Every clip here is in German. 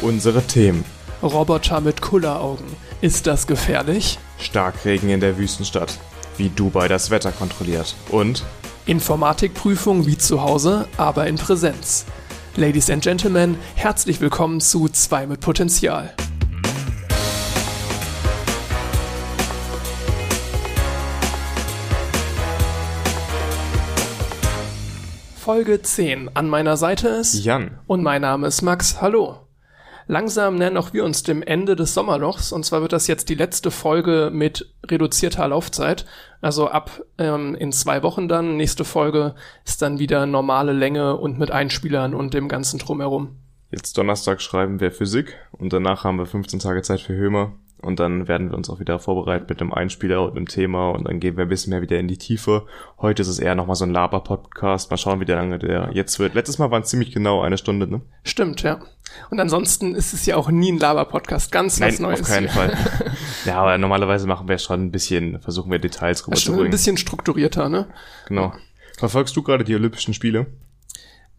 Unsere Themen. Roboter mit Kulleraugen. Ist das gefährlich? Starkregen in der Wüstenstadt. Wie Dubai das Wetter kontrolliert. Und Informatikprüfung wie zu Hause, aber in Präsenz. Ladies and Gentlemen, herzlich willkommen zu 2 mit Potenzial. Folge 10. An meiner Seite ist Jan. und mein Name ist Max. Hallo. Langsam nähern auch wir uns dem Ende des Sommerlochs und zwar wird das jetzt die letzte Folge mit reduzierter Laufzeit. Also ab ähm, in zwei Wochen dann. Nächste Folge ist dann wieder normale Länge und mit Einspielern und dem ganzen Drumherum. Jetzt Donnerstag schreiben wir Physik und danach haben wir 15 Tage Zeit für Hömer. Und dann werden wir uns auch wieder vorbereiten mit einem Einspieler und einem Thema und dann gehen wir ein bisschen mehr wieder in die Tiefe. Heute ist es eher nochmal so ein Laber-Podcast. Mal schauen, wie der lange der jetzt wird. Letztes Mal waren es ziemlich genau eine Stunde, ne? Stimmt, ja. Und ansonsten ist es ja auch nie ein Laber-Podcast. Ganz was Nein, Neues. auf keinen. Fall. ja, aber normalerweise machen wir schon ein bisschen, versuchen wir Details ist schon ein rüberzubringen. bisschen strukturierter, ne? Genau. Verfolgst du gerade die Olympischen Spiele?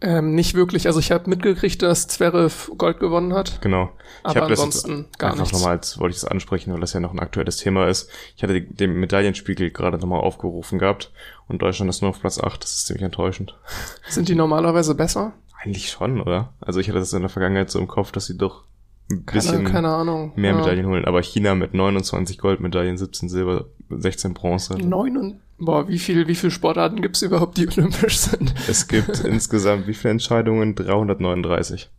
Ähm, nicht wirklich. Also ich habe mitgekriegt, dass Zverev Gold gewonnen hat. Genau. Aber hab das ansonsten jetzt gar einfach nichts. nochmal, als wollte ich das ansprechen, weil das ja noch ein aktuelles Thema ist. Ich hatte den Medaillenspiegel gerade nochmal aufgerufen gehabt und Deutschland ist nur auf Platz 8. Das ist ziemlich enttäuschend. Sind die normalerweise besser? Eigentlich schon, oder? Also ich hatte das in der Vergangenheit so im Kopf, dass sie doch ein bisschen keine mehr Ja. Medaillen holen. Aber China mit 29 Goldmedaillen, 17 Silber, 16 Bronze. Neun und boah, wie viel, wie viel Sportarten gibt's überhaupt, die olympisch sind? Es gibt insgesamt wie viele Entscheidungen? 339.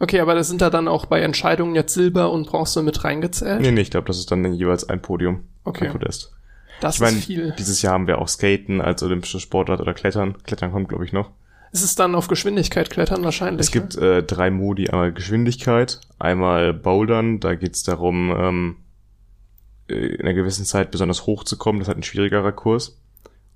Okay, aber das sind da dann auch bei Entscheidungen jetzt Silber und Bronze mit reingezählt? Nee, nee, ich glaube, das ist dann jeweils ein Podium. Okay. Ein Podest. das Ich meine, ist viel. dieses Jahr haben wir auch Skaten als olympische Sportart oder Klettern. Klettern kommt, glaube ich, noch. Ist es dann auf Geschwindigkeit klettern wahrscheinlich? Es gibt äh, drei Modi, einmal Geschwindigkeit, einmal Bouldern, da geht's darum, ähm, äh, in einer gewissen Zeit besonders hoch zu kommen, das ist halt ein schwierigerer Kurs.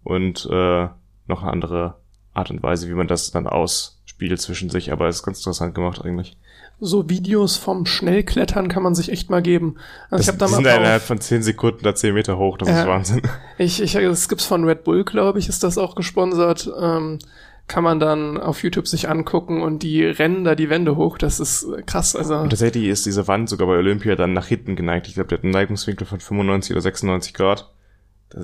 Und äh, noch eine andere Art und Weise, wie man das dann ausspielt zwischen sich, aber es ist ganz interessant gemacht eigentlich. So Videos vom Schnellklettern kann man sich echt mal geben. Also Das, ich habe da die mal sind innerhalb von 10 Sekunden da 10 Meter hoch, das ist Ja. Wahnsinn. ich, ich, das gibt's von Red Bull, glaube ich, ist das auch gesponsert. Ähm, kann man dann auf YouTube sich angucken und die rennen da die Wände hoch. Das ist äh, krass. Also Und tatsächlich ist diese Wand sogar bei Olympia dann nach hinten geneigt. Ich glaube, der hat einen Neigungswinkel von 95 oder 96 Grad.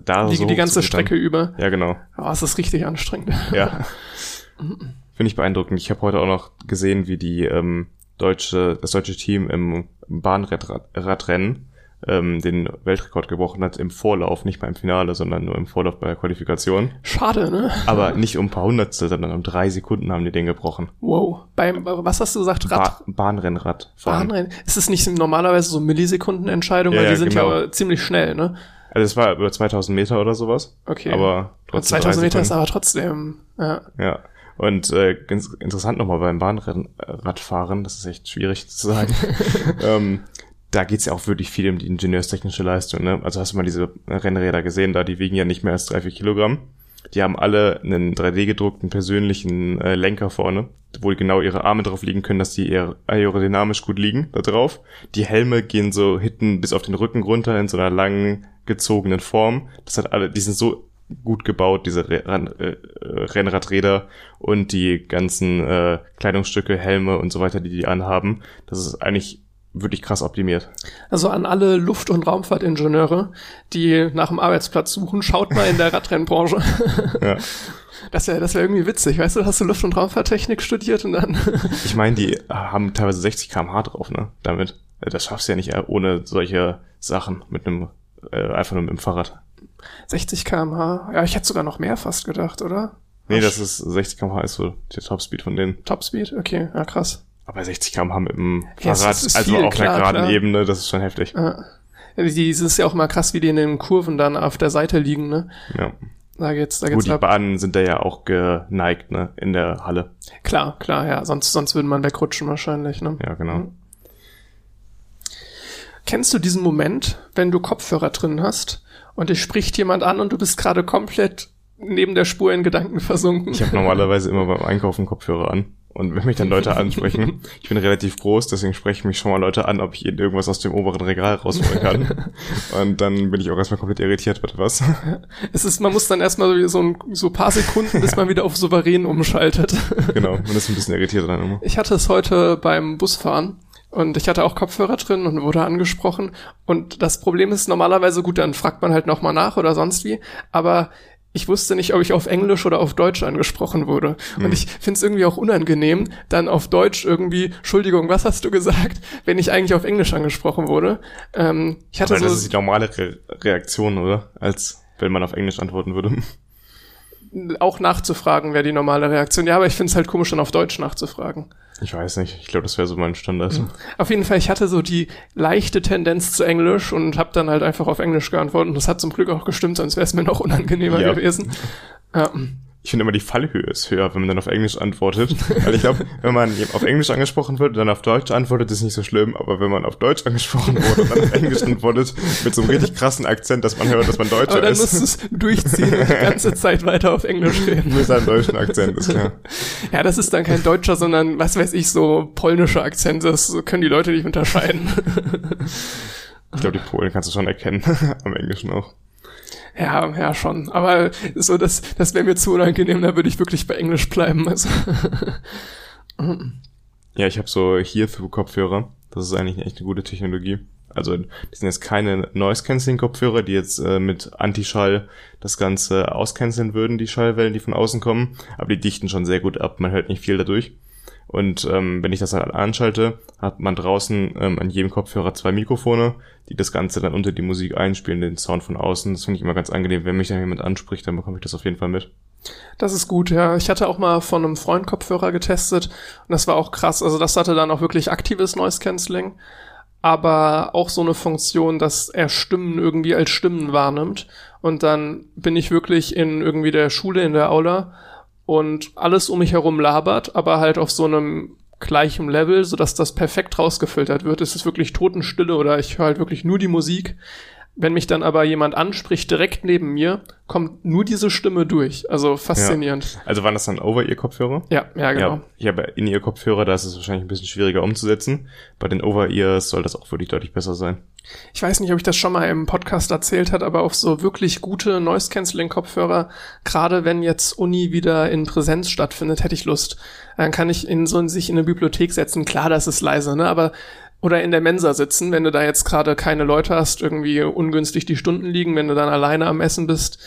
Da- die, so die ganze. Strecke über. Ja, genau. Oh, es ist richtig anstrengend. Ja. Finde ich beeindruckend. Ich habe heute auch noch gesehen, wie die ähm, deutsche, das deutsche Team im Bahnradrennen ähm, den Weltrekord gebrochen hat im Vorlauf, nicht beim Finale, sondern nur im Vorlauf bei der Qualifikation. Schade, ne? Aber nicht um ein paar Hundertstel, sondern um drei Sekunden haben die den gebrochen. Wow. Beim, was hast du gesagt? Rad? Ba Bahnrennrad. Bahnrennen. Ist es nicht normalerweise so Millisekundenentscheidung, Ja, weil die ja, sind genau. ja ziemlich schnell, ne? Also es war über 2000 Meter oder sowas. Okay. Aber trotzdem 2000 drei Meter ist aber trotzdem, ja. Ja. Und äh, ganz interessant nochmal beim Bahnradfahren, das ist echt schwierig zu sagen. ähm, da geht's ja auch wirklich viel um die ingenieurstechnische Leistung. Ne? Also hast du mal diese Rennräder gesehen, da die wiegen ja nicht mehr als drei, vier Kilogramm. Die haben alle einen 3D-gedruckten persönlichen äh, Lenker vorne, wo genau ihre Arme drauf liegen können, dass die eher aerodynamisch gut liegen da drauf. Die Helme gehen so hinten bis auf den Rücken runter in so einer langen gezogenen Form. Das hat alle, die sind so gut gebaut, diese äh, äh, Rennradräder und die ganzen äh, Kleidungsstücke, Helme und so weiter, die die anhaben. Das ist eigentlich wirklich krass optimiert. Also an alle Luft- und Raumfahrtingenieure, die nach dem Arbeitsplatz suchen, schaut mal in der Radrennbranche. Ja. Das wäre das wär irgendwie witzig, weißt du, hast du Luft- und Raumfahrttechnik studiert und dann Ich meine, die haben teilweise 60 km/h drauf, ne? Damit. Äh, Das schaffst du ja nicht äh, ohne solche Sachen mit einem, äh, einfach nur mit dem Fahrrad. 60 km/h. Ja, ich hätte sogar noch mehr fast gedacht, oder? Nee, das ist 60 km/h ist so der Topspeed von denen. Topspeed, okay, ja krass. Aber 60 km/h mit dem Ja, Fahrrad, ist also viel, auf einer klar, geraden klar. Ebene, das ist schon heftig. Ja. Ja, die- ist ja auch mal krass, wie die in den Kurven dann auf der Seite liegen, ne? Ja. Da geht's, da Gut, geht's die ab. Bahnen sind da ja auch geneigt, ne? In der Halle. Klar, klar, ja. Sonst, sonst würde man wegrutschen wahrscheinlich, ne? Ja, genau. Mhm. Kennst du diesen Moment, wenn du Kopfhörer drin hast und dich spricht jemand an und du bist gerade komplett neben der Spur in Gedanken versunken? Ich habe normalerweise immer beim Einkaufen Kopfhörer an. Und wenn mich dann Leute ansprechen, ich bin relativ groß, deswegen sprechen mich schon mal Leute an, ob ich ihnen irgendwas aus dem oberen Regal rausholen kann. Und dann bin ich auch erstmal komplett irritiert, bitte was. Es ist, man muss dann erstmal so ein so paar Sekunden, bis man wieder auf souverän umschaltet. genau, man ist ein bisschen irritiert dann immer. Ich hatte es heute beim Busfahren. Und ich hatte auch Kopfhörer drin und wurde angesprochen. Und das Problem ist normalerweise gut, dann fragt man halt nochmal nach oder sonst wie. Aber ich wusste nicht, ob ich auf Englisch oder auf Deutsch angesprochen wurde. Und ich finde es irgendwie auch unangenehm, dann auf Deutsch irgendwie, Entschuldigung, was hast du gesagt, wenn ich eigentlich auf Englisch angesprochen wurde. Ähm, ich hatte Aber so, das ist die normale Re Reaktion, oder? Als wenn man auf Englisch antworten würde. Auch nachzufragen wäre die normale Reaktion. Ja, aber ich finde es halt komisch, dann auf Deutsch nachzufragen. Ich weiß nicht. Ich glaube, das wäre so mein Standard. Auf jeden Fall, ich hatte so die leichte Tendenz zu Englisch und habe dann halt einfach auf Englisch geantwortet. Und das hat zum Glück auch gestimmt, sonst wäre es mir noch unangenehmer ja. gewesen. Ja ich finde immer die Fallhöhe ist höher, wenn man dann auf Englisch antwortet. Weil ich glaube, wenn man auf Englisch angesprochen wird und dann auf Deutsch antwortet, ist nicht so schlimm. Aber wenn man auf Deutsch angesprochen wurde und dann auf Englisch antwortet, mit so einem richtig krassen Akzent, dass man hört, dass man Deutscher aber dann ist. dann musst du es durchziehen und die ganze Zeit weiter auf Englisch reden. Mit seinem deutschen Akzent, ist klar. Ja, das ist dann kein deutscher, sondern was weiß ich, so polnischer Akzent. Das können die Leute nicht unterscheiden. Ich glaube, die Polen kannst du schon erkennen, am Englischen auch. Ja, ja, schon. Aber so, das, das wäre mir zu unangenehm, da würde ich wirklich bei Englisch bleiben. Also. ja, ich habe so hier für Kopfhörer. Das ist eigentlich echt eine gute Technologie. Also die sind jetzt keine Noise-Canceling-Kopfhörer, die jetzt äh, mit Antischall das Ganze auscanceln würden, die Schallwellen, die von außen kommen. Aber die dichten schon sehr gut ab. Man hört nicht viel dadurch. Und ähm, wenn ich das halt anschalte, hat man draußen ähm, an jedem Kopfhörer zwei Mikrofone, die das Ganze dann unter die Musik einspielen, den Sound von außen. Das finde ich immer ganz angenehm. Wenn mich dann jemand anspricht, dann bekomme ich das auf jeden Fall mit. Das ist gut, ja. Ich hatte auch mal von einem Freund Kopfhörer getestet und das war auch krass. Also das hatte dann auch wirklich aktives Noise Cancelling, aber auch so eine Funktion, dass er Stimmen irgendwie als Stimmen wahrnimmt. Und dann bin ich wirklich in irgendwie der Schule in der Aula und alles um mich herum labert, aber halt auf so einem gleichen Level, sodass das perfekt rausgefiltert wird. Es ist wirklich Totenstille oder ich höre halt wirklich nur die Musik. Wenn mich dann aber jemand anspricht, direkt neben mir, kommt nur diese Stimme durch. Also faszinierend. Ja. Also waren das dann Over-Ear-Kopfhörer? Ja, ja, genau. Ja, ich habe In-Ear-Kopfhörer, da ist es wahrscheinlich ein bisschen schwieriger umzusetzen. Bei den Over-Ears soll das auch wirklich deutlich besser sein. Ich weiß nicht, ob ich das schon mal im Podcast erzählt hat, aber auf so wirklich gute Noise-Canceling-Kopfhörer, gerade wenn jetzt Uni wieder in Präsenz stattfindet, hätte ich Lust. Dann kann ich in so sich in eine Bibliothek setzen. Klar, das ist leise, ne? Aber oder in der Mensa sitzen, wenn du da jetzt gerade keine Leute hast, irgendwie ungünstig die Stunden liegen, wenn du dann alleine am Essen bist,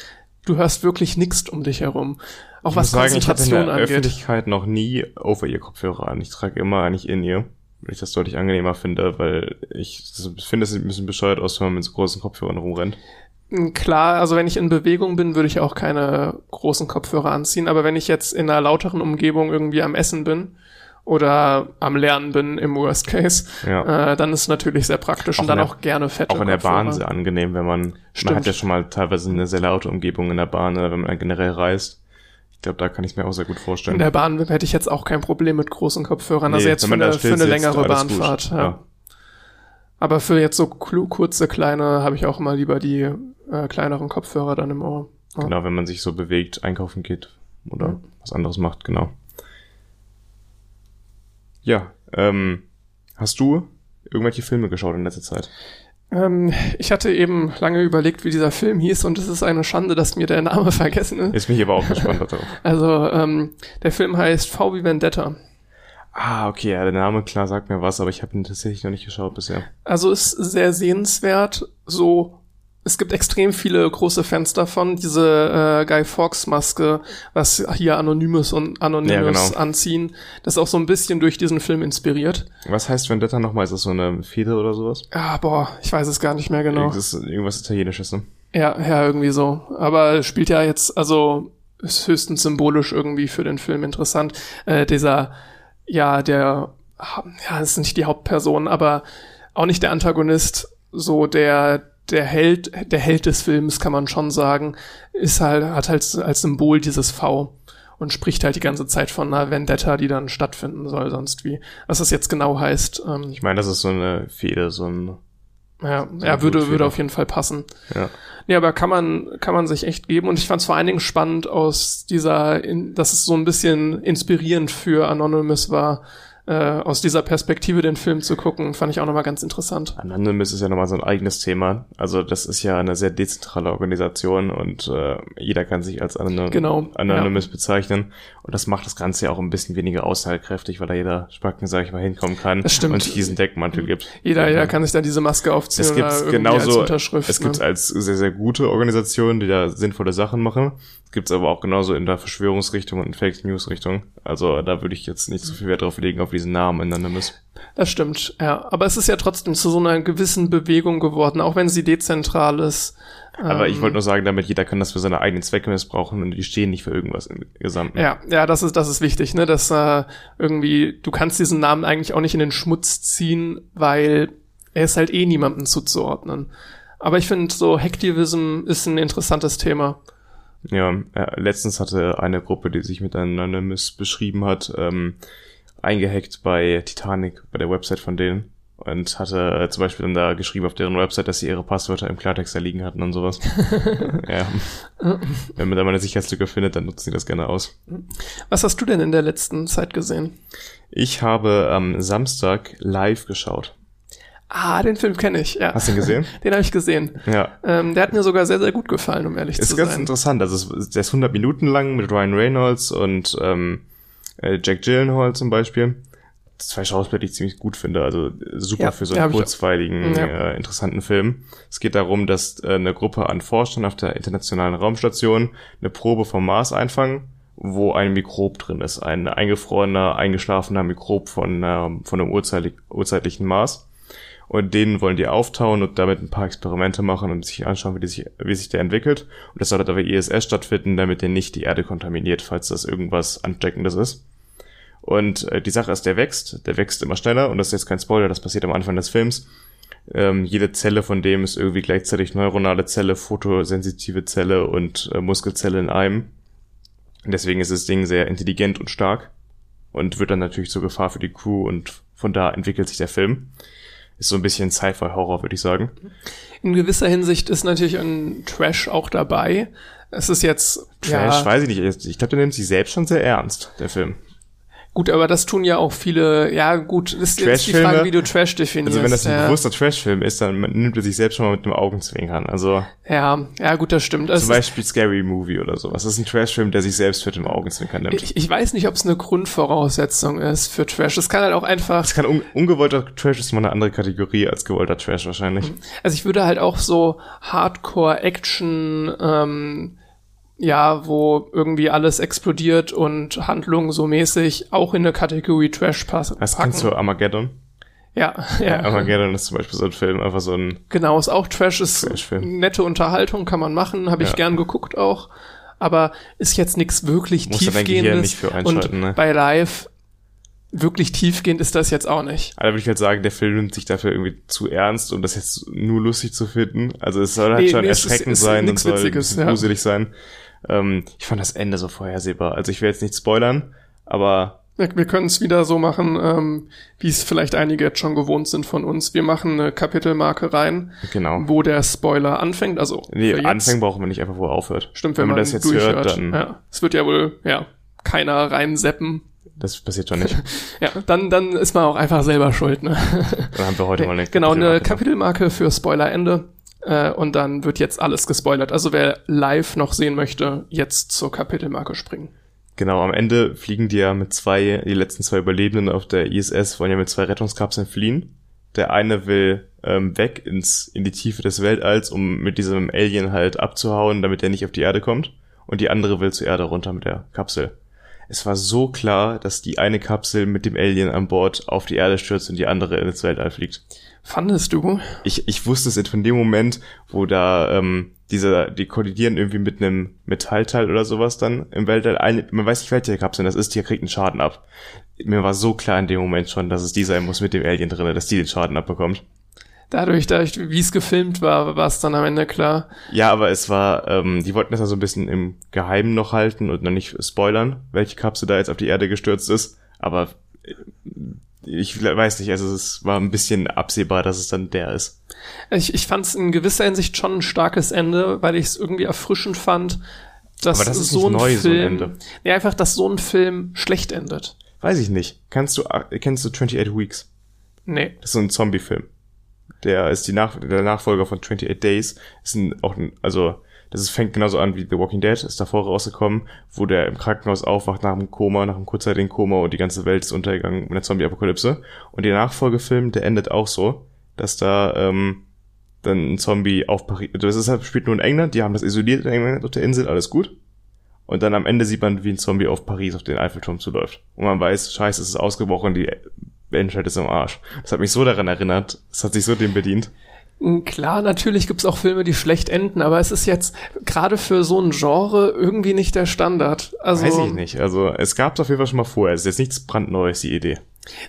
du hörst wirklich nichts um dich herum. Auch ich was sagen, Konzentration ich in der angeht. Öffentlichkeit noch nie over ihr Kopfhörer an. Ich trage immer eigentlich in ihr, weil ich das deutlich angenehmer finde, weil ich finde, es ein bisschen bescheuert aus, wenn man mit so großen Kopfhörern rumrennt. Hm, klar, also wenn ich in Bewegung bin, würde ich auch keine großen Kopfhörer anziehen, aber wenn ich jetzt in einer lauteren Umgebung irgendwie am Essen bin, oder am Lernen bin im Worst Case, ja. äh, dann ist es natürlich sehr praktisch auch und dann der, auch gerne fette Auch in der Bahn sehr angenehm, wenn man, Stimmt. man hat ja schon mal teilweise eine sehr laute Umgebung in der Bahn, wenn man generell reist. Ich glaube, da kann ich mir auch sehr gut vorstellen. In der Bahn hätte ich jetzt auch kein Problem mit großen Kopfhörern, also nee, also jetzt für eine, für eine längere Bahnfahrt. Ja. ja. Aber für jetzt so kurze, kleine habe ich auch immer lieber die äh, kleineren Kopfhörer dann im Ohr. Ja. Genau, wenn man sich so bewegt, einkaufen geht oder was anderes macht, genau. Ja, ähm, hast du irgendwelche Filme geschaut in letzter Zeit? Ähm, ich hatte eben lange überlegt, wie dieser Film hieß und es ist eine Schande, dass mir der Name vergessen ist. Ist mich aber auch gespannt darauf. Also, ähm, der Film heißt V wie Vendetta. Ah, okay, ja, der Name klar sagt mir was, aber ich habe ihn tatsächlich noch nicht geschaut bisher. Also ist sehr sehenswert, so es gibt extrem viele große Fans davon, diese äh, Guy Fawkes Maske, was hier Anonymous und Anonymous ja, genau. anziehen, das ist auch so ein bisschen durch diesen Film inspiriert. Was heißt Vendetta nochmal? Ist das so eine Feder oder sowas? Ah, boah, ich weiß es gar nicht mehr genau. Ist irgendwas Italienisches, ne? Ja, ja, irgendwie so. Aber spielt ja jetzt, also ist höchstens symbolisch irgendwie für den Film interessant. Äh, dieser, ja, der, ja, ist nicht die Hauptperson, aber auch nicht der Antagonist, so der der Held, der Held des Films, kann man schon sagen, ist halt, hat halt als Symbol dieses V und spricht halt die ganze Zeit von einer Vendetta, die dann stattfinden soll, sonst wie. Was das jetzt genau heißt. Ähm, ich meine, das ist so eine Fehde, so ein. Ja, so ja würde, würde auf jeden Fall passen. Ja. Nee, aber kann man, kann man sich echt geben. Und ich fand es vor allen Dingen spannend aus dieser, in, dass es so ein bisschen inspirierend für Anonymous war, äh, aus dieser Perspektive den Film zu gucken, fand ich auch nochmal ganz interessant. Anonymous ist ja nochmal so ein eigenes Thema. Also das ist ja eine sehr dezentrale Organisation und äh, jeder kann sich als Anon Genau, Anonymous bezeichnen. Und das macht das Ganze ja auch ein bisschen weniger aussagekräftig, weil da jeder Spacken, sag ich mal, hinkommen kann Das stimmt. und diesen Deckmantel gibt. Jeder, jeder kann sich da diese Maske aufziehen Es oder gibt genauso, als es gibt ne? als sehr, sehr gute Organisationen, die da sinnvolle Sachen machen. Es gibt aber auch genauso in der Verschwörungsrichtung und in Fake News Richtung. Also da würde ich jetzt nicht so viel Wert drauf legen, auf diesen Namen Anonymous. Das stimmt, ja. Aber es ist ja trotzdem zu so einer gewissen Bewegung geworden, auch wenn sie dezentral ist. Aber Ähm, ich wollte nur sagen, damit jeder kann das für seine eigenen Zwecke missbrauchen und die stehen nicht für irgendwas im Gesamten. Ja, ja, das ist, das ist wichtig, ne, dass äh, irgendwie, du kannst diesen Namen eigentlich auch nicht in den Schmutz ziehen, weil er ist halt eh niemandem zuzuordnen. Aber ich finde, so Hacktivism ist ein interessantes Thema. Ja, äh, letztens hatte eine Gruppe, die sich mit Anonymous beschrieben hat, ähm, eingehackt bei Titanic, bei der Website von denen. Und hatte äh, zum Beispiel dann da geschrieben auf deren Website, dass sie ihre Passwörter im Klartext da liegen hatten und sowas. ja. Wenn man da mal eine Sicherheitslücke findet, dann nutzen sie das gerne aus. Was hast du denn in der letzten Zeit gesehen? Ich habe am Samstag live geschaut. Ah, den Film kenne ich, ja. Hast du ihn gesehen? Den habe ich gesehen. Ja. Ähm, der hat mir sogar sehr, sehr gut gefallen, um ehrlich Ist zu ganz sein. interessant. Also der ist 100 Minuten lang mit Ryan Reynolds und ähm, äh, Jack Gyllenhaal zum Beispiel. Zwei Schauspieler, die ich ziemlich gut finde. Also super Ja, für so einen kurzweiligen, Ja. äh, interessanten Film. Es geht darum, dass äh, eine Gruppe an Forschern auf der internationalen Raumstation eine Probe vom Mars einfangen, wo ein Mikrob drin ist. Ein eingefrorener, eingeschlafener Mikrob von, ähm, von einem urzeitlich, urzeitlichen Mars. Und den wollen die auftauen und damit ein paar Experimente machen und sich anschauen, wie, sich, wie sich der entwickelt. Und das soll halt auf der ISS stattfinden, damit der nicht die Erde kontaminiert, falls das irgendwas Ansteckendes ist. Und äh, die Sache ist, der wächst, der wächst immer schneller und das ist jetzt kein Spoiler, das passiert am Anfang des Films. Ähm, jede Zelle von dem ist irgendwie gleichzeitig neuronale Zelle, fotosensitive Zelle und äh, Muskelzelle in einem. Deswegen ist das Ding sehr intelligent und stark und wird dann natürlich zur Gefahr für die Crew und von da entwickelt sich der Film. Ist so ein bisschen Sci-Fi-Horror, würde ich sagen. In gewisser Hinsicht ist natürlich ein Trash auch dabei. Es ist jetzt Trash, ja, weiß ich nicht. Ich glaube, der nimmt sich selbst schon sehr ernst, der Film. Gut, aber das tun ja auch viele. Ja, gut, ist jetzt die? Frage, wie du Trash definierst. Also wenn das ein ja. bewusster Trash-Film ist, dann nimmt er sich selbst schon mal mit einem Augenzwinkern. Also ja, ja, gut, das stimmt. Es zum Beispiel Scary Movie oder sowas. Das ist ein Trash-Film, der sich selbst mit dem Augenzwinkern nimmt. ich, ich weiß nicht, ob es eine Grundvoraussetzung ist für Trash. Es kann halt auch einfach. Das kann un ungewollter Trash ist mal eine andere Kategorie als gewollter Trash wahrscheinlich. Also ich würde halt auch so Hardcore-Action, ähm, ja, wo irgendwie alles explodiert und Handlung so mäßig auch in eine Kategorie Trash passen. Das kennst du Armageddon? Ja, ja. Armageddon ist zum Beispiel so ein Film, einfach so ein Genau, ist auch Trash, ist Trashfilm. nette Unterhaltung, kann man machen, habe ich Ja. gern geguckt auch, aber ist jetzt nichts wirklich Muss tiefgehendes nicht für und ne? bei Live wirklich tiefgehend ist das jetzt auch nicht. Aber da würde ich halt sagen, der Film nimmt sich dafür irgendwie zu ernst, um das jetzt nur lustig zu finden. Also es soll halt Nee, schon nee, es ist- erschreckend es ist sein und soll Witziges, ja. gruselig sein. Ähm, ich fand das Ende so vorhersehbar. Also ich will jetzt nicht spoilern, aber Wir, können es wieder so machen, ähm, wie es vielleicht einige jetzt schon gewohnt sind von uns. Wir machen eine Kapitelmarke rein, genau. wo der Spoiler anfängt. Also Nee. Anfangen brauchen wir nicht einfach, wo er aufhört. Stimmt, wenn, man, man das jetzt durchhört. hört, dann ja, es wird ja wohl ja keiner reinseppen. das passiert schon nicht. Ja, dann dann ist man auch einfach selber schuld. Ne? Dann haben wir heute mal eine genau, eine Kapitelmarke. Kapitelmarke für Spoilerende. Äh, und dann wird jetzt alles gespoilert. Also wer live noch sehen möchte, jetzt zur Kapitelmarke springen. Genau, am Ende fliegen die ja mit zwei, die letzten zwei Überlebenden auf der ISS wollen ja mit zwei Rettungskapseln fliehen. Der eine will ähm, weg ins, in die Tiefe des Weltalls, um mit diesem Alien halt abzuhauen, damit er nicht auf die Erde kommt. Und die andere will zur Erde runter mit der Kapsel. Es war so klar, dass die eine Kapsel mit dem Alien an Bord auf die Erde stürzt und die andere ins Weltall fliegt. Fandest du? ich, ich wusste es von dem Moment, wo da ähm, diese, die kollidieren irgendwie mit einem Metallteil oder sowas dann im Weltall. Eine, man weiß nicht, welche Kapsel das ist, die kriegt einen Schaden ab. Mir war so klar in dem Moment schon, dass es die sein muss mit dem Alien drinne, dass die den Schaden abbekommt. Dadurch, dadurch wie es gefilmt war, war es dann am Ende klar. Ja, aber es war, ähm, die wollten das ja so ein bisschen im Geheimen noch halten und noch nicht spoilern, welche Kapsel da jetzt auf die Erde gestürzt ist. Aber äh, ich weiß nicht, also es war ein bisschen absehbar, dass es dann der ist. Ich, ich fand es in gewisser Hinsicht schon ein starkes Ende, weil ich es irgendwie erfrischend fand, dass Aber das ist so ein neu, so ein Film, Ende. nee, einfach, dass so ein Film schlecht endet. Weiß ich nicht. Kannst du, äh, kennst du 28 Weeks? Nee. Das ist so ein Zombie-Film. Der ist die Nach der Nachfolger von 28 Days. Ist ein, auch ein, also, das ist, fängt genauso an wie The Walking Dead, ist davor rausgekommen, wo der im Krankenhaus aufwacht nach einem Koma, nach einem kurzzeitigen Koma und die ganze Welt ist untergegangen in der Zombie-Apokalypse. Und der Nachfolgefilm, der endet auch so, dass da, ähm, dann ein Zombie auf Paris, das ist halt, spielt nur in England, die haben das isoliert in England auf der Insel, alles gut. Und dann am Ende sieht man, wie ein Zombie auf Paris auf den Eiffelturm zuläuft. Und man weiß, scheiße, es ist ausgebrochen, die Menschheit ist im Arsch. Das hat mich so daran erinnert, es hat sich so dem bedient. Klar, natürlich gibt's auch Filme, die schlecht enden, aber es ist jetzt gerade für so ein Genre irgendwie nicht der Standard. Also, Weiß ich nicht. Also es gab es auf jeden Fall schon mal vorher. Es ist jetzt nichts brandneues, die Idee.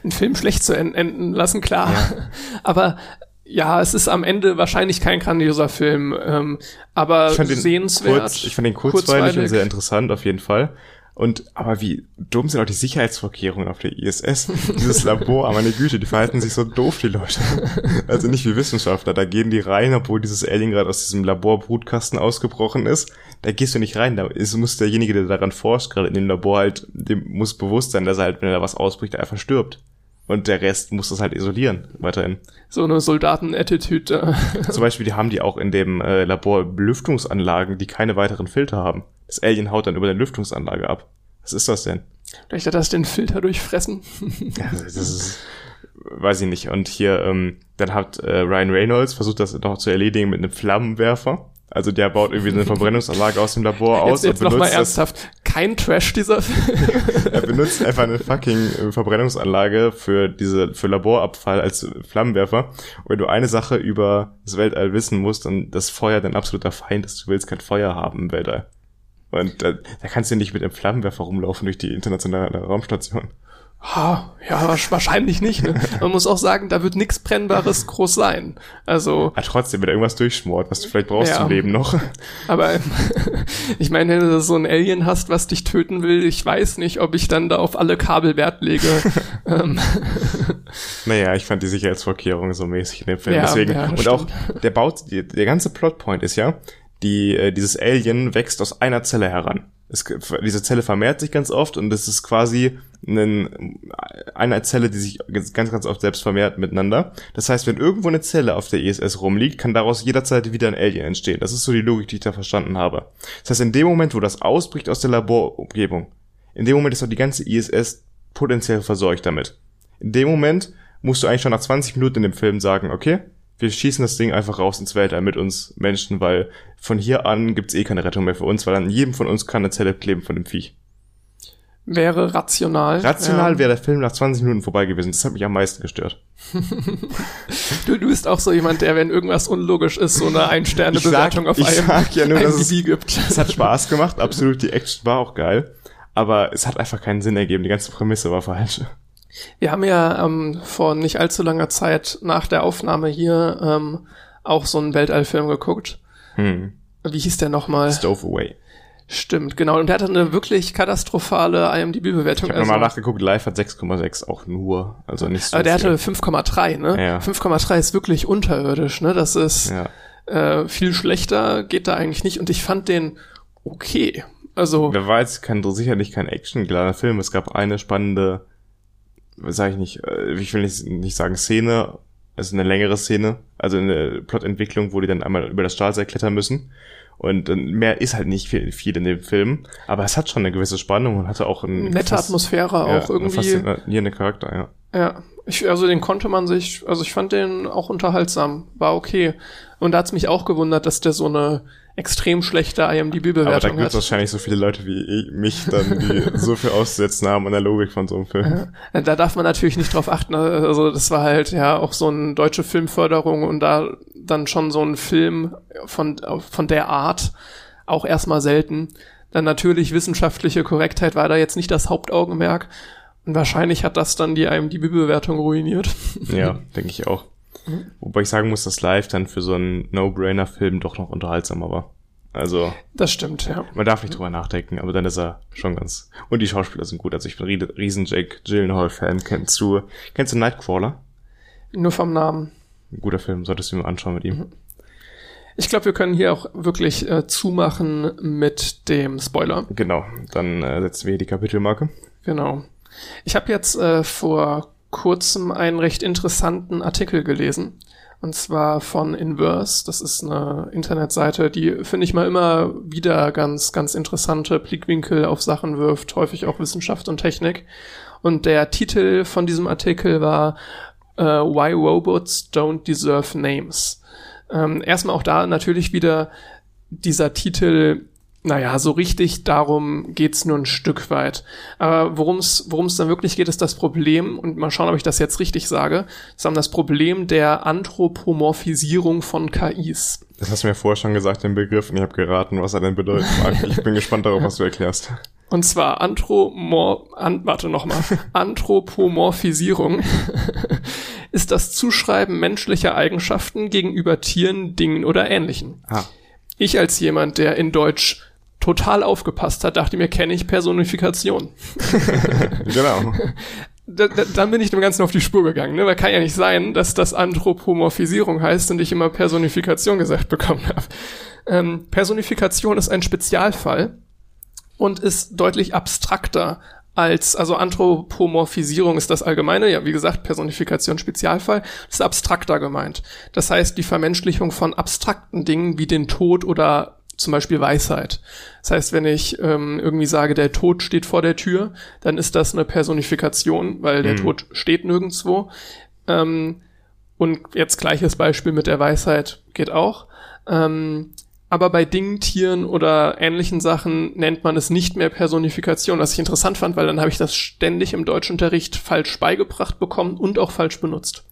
einen Film schlecht zu en- enden lassen, klar. Aber ja, es ist am Ende wahrscheinlich kein grandioser Film, ähm, aber Ich sehenswert. kurz, ich fand den kurzweilig, und sehr interessant auf jeden Fall. Und aber wie dumm sind auch die Sicherheitsvorkehrungen auf der ISS? Dieses Labor, aber meine Güte, die verhalten sich so doof, die Leute. Also nicht wie Wissenschaftler, da gehen die rein, obwohl dieses Alien gerade aus diesem Laborbrutkasten ausgebrochen ist. Da gehst du nicht rein, da ist, muss derjenige, der daran forscht, gerade in dem Labor halt, dem muss bewusst sein, dass er halt, wenn da was ausbricht, einfach stirbt. Und der Rest muss das halt isolieren, weiterhin. So eine Soldaten-Attitude. äh. Zum Beispiel, die haben die auch in dem äh, Labor Lüftungsanlagen, die keine weiteren Filter haben. Das Alien haut dann über der Lüftungsanlage ab. Was ist das denn? Vielleicht hat das den Filter durchfressen. Ja, das ist, weiß ich nicht. Und hier, ähm, dann hat äh, Ryan Reynolds versucht, das noch zu erledigen mit einem Flammenwerfer. Also der baut irgendwie eine Verbrennungsanlage aus dem Labor aus Jetzt, jetzt und noch mal benutzt das, ernsthaft. Kein Trash dieser Film. er benutzt einfach eine fucking äh, Verbrennungsanlage für diese, für Laborabfall als Flammenwerfer. Und wenn du eine Sache über das Weltall wissen musst, dann das Feuer dein absoluter Feind ist. Du willst kein Feuer haben im Weltall. Und da, da kannst du nicht mit einem Flammenwerfer rumlaufen durch die internationale Raumstation. Ha, ja, wahrscheinlich nicht. Ne? Man muss auch sagen, da wird nichts Brennbares groß sein. Also, Ah, trotzdem, wenn irgendwas durchschmort, was du vielleicht brauchst Ja. zum Leben noch. aber ich meine, wenn du so ein Alien hast, was dich töten will, ich weiß nicht, ob ich dann da auf alle Kabel Wert lege. ähm, Naja, ich fand die Sicherheitsvorkehrungen so mäßig in dem Film. Ja, Deswegen, ja, und auch der baut, der ganze Plotpoint ist ja, die, äh, dieses Alien wächst aus einer Zelle heran. Es, diese Zelle vermehrt sich ganz oft und es ist quasi ein, eine Zelle, die sich ganz, ganz oft selbst vermehrt miteinander. Das heißt, wenn irgendwo eine Zelle auf der ISS rumliegt, kann daraus jederzeit wieder ein Alien entstehen. Das ist so die Logik, die ich da verstanden habe. Das heißt, in dem Moment, wo das ausbricht aus der Laborumgebung, in dem Moment ist auch die ganze ISS potenziell verseucht damit. In dem Moment musst du eigentlich schon nach 20 Minuten in dem Film sagen, okay, wir schießen das Ding einfach raus ins Weltall mit uns Menschen, weil von hier an gibt's eh keine Rettung mehr für uns, weil an jedem von uns kann eine Zelle kleben von dem Viech. wäre rational. Rational ja. wäre der Film nach 20 Minuten vorbei gewesen. Das hat mich am meisten gestört. Du, du bist auch so jemand, der, wenn irgendwas unlogisch ist, so eine Ein-Sterne-Bewertung auf ich einem sag ja nur, dass es, gibt. es hat Spaß gemacht, absolut, die Action war auch geil, aber es hat einfach keinen Sinn ergeben, die ganze Prämisse war falsch. Wir haben ja ähm, vor nicht allzu langer Zeit nach der Aufnahme hier ähm, auch so einen Weltallfilm geguckt. Hm. Wie hieß der nochmal? Stowaway. Stimmt, genau. Und der hatte eine wirklich katastrophale Ich IMDb-Bewertung. habe nochmal nachgeguckt, live hat 6,6 auch nur, also nicht so aber der viel. hatte 5,3, ne? Ja. 5,3 ist wirklich unterirdisch, ne? Das ist ja. äh, viel schlechter, geht da eigentlich nicht. Und ich fand den okay. Also, Der war jetzt kein, sicherlich kein actiongeladener Film. Es gab eine spannende, sage ich nicht, äh, ich will nicht, nicht sagen Szene, es ist eine längere Szene, also eine Plotentwicklung, wo die dann einmal über das Stahlseil klettern müssen. Und äh, mehr ist halt nicht viel, viel in dem Film, aber es hat schon eine gewisse Spannung und hatte auch ein nette fast- Atmosphäre ja, auch irgendwie. faszinierende Charakter, ja. Ja, ich, also den konnte man sich, also ich fand den auch unterhaltsam, war okay. Und da hat's mich auch gewundert, dass der so eine extrem schlechte Aber da IMDb-Bewertung gibt es hat. wahrscheinlich so viele Leute wie ich, mich dann, die so viel auszusetzen haben an der Logik von so einem Film. Da darf man natürlich nicht drauf achten. Also das war halt ja auch so eine deutsche Filmförderung und da dann schon so ein Film von, von der Art auch erstmal selten. Dann natürlich wissenschaftliche Korrektheit war da jetzt nicht das Hauptaugenmerk. Und wahrscheinlich hat das dann die IMDb-Bewertung ruiniert. Ja, denke ich auch. Wobei ich sagen muss, dass live dann für so einen No-Brainer-Film doch noch unterhaltsamer war. Also, Das stimmt, ja. man darf nicht drüber nachdenken, aber dann ist er schon ganz. Und die Schauspieler sind gut. Also ich bin rie- riesen Jake Gyllenhaal-Fan. Kennst du, kennst du Nightcrawler? Nur vom Namen. Ein guter Film, solltest du mir anschauen mit ihm. Ich glaube, wir können hier auch wirklich äh, zumachen mit dem Spoiler. Genau, dann äh, setzen wir hier die Kapitelmarke. Genau. Ich habe jetzt äh, vor kurzem einen recht interessanten Artikel gelesen. Und zwar von Inverse. Das ist eine Internetseite, die, finde ich mal, immer wieder ganz, ganz interessante Blickwinkel auf Sachen wirft, häufig auch Wissenschaft und Technik. Und der Titel von diesem Artikel war uh, Why Robots Don't Deserve Names. Ähm, erstmal auch da natürlich wieder dieser Titel naja, so richtig darum geht's nur ein Stück weit. Aber worum es dann wirklich geht, ist das Problem, und mal schauen, ob ich das jetzt richtig sage, ist dann das Problem der Anthropomorphisierung von KIs. Das hast du mir vorher schon gesagt, den Begriff, und ich habe geraten, was er denn bedeutet. Ich bin gespannt darauf, was du erklärst. Und zwar Anthropomor an, warte nochmal. Anthropomorphisierung ist das Zuschreiben menschlicher Eigenschaften gegenüber Tieren, Dingen oder Ähnlichen. Ah. Ich als jemand, der in Deutsch total aufgepasst hat, dachte mir, kenne ich Personifikation. genau. Da, da, dann bin ich dem Ganzen auf die Spur gegangen, ne? weil kann ja nicht sein, dass das Anthropomorphisierung heißt und ich immer Personifikation gesagt bekommen habe. Ähm, Personifikation ist ein Spezialfall und ist deutlich abstrakter als, also Anthropomorphisierung ist das Allgemeine, ja, wie gesagt, Personifikation Spezialfall, ist abstrakter gemeint. Das heißt, die Vermenschlichung von abstrakten Dingen wie den Tod oder zum Beispiel Weisheit. Das heißt, wenn ich ähm, irgendwie sage, der Tod steht vor der Tür, dann ist das eine Personifikation, weil der mhm. Tod steht nirgendwo. Ähm, und jetzt gleiches Beispiel mit der Weisheit geht auch. Ähm, aber bei Dingen, Tieren oder ähnlichen Sachen nennt man es nicht mehr Personifikation, was ich interessant fand, weil dann habe ich das ständig im Deutschunterricht falsch beigebracht bekommen und auch falsch benutzt.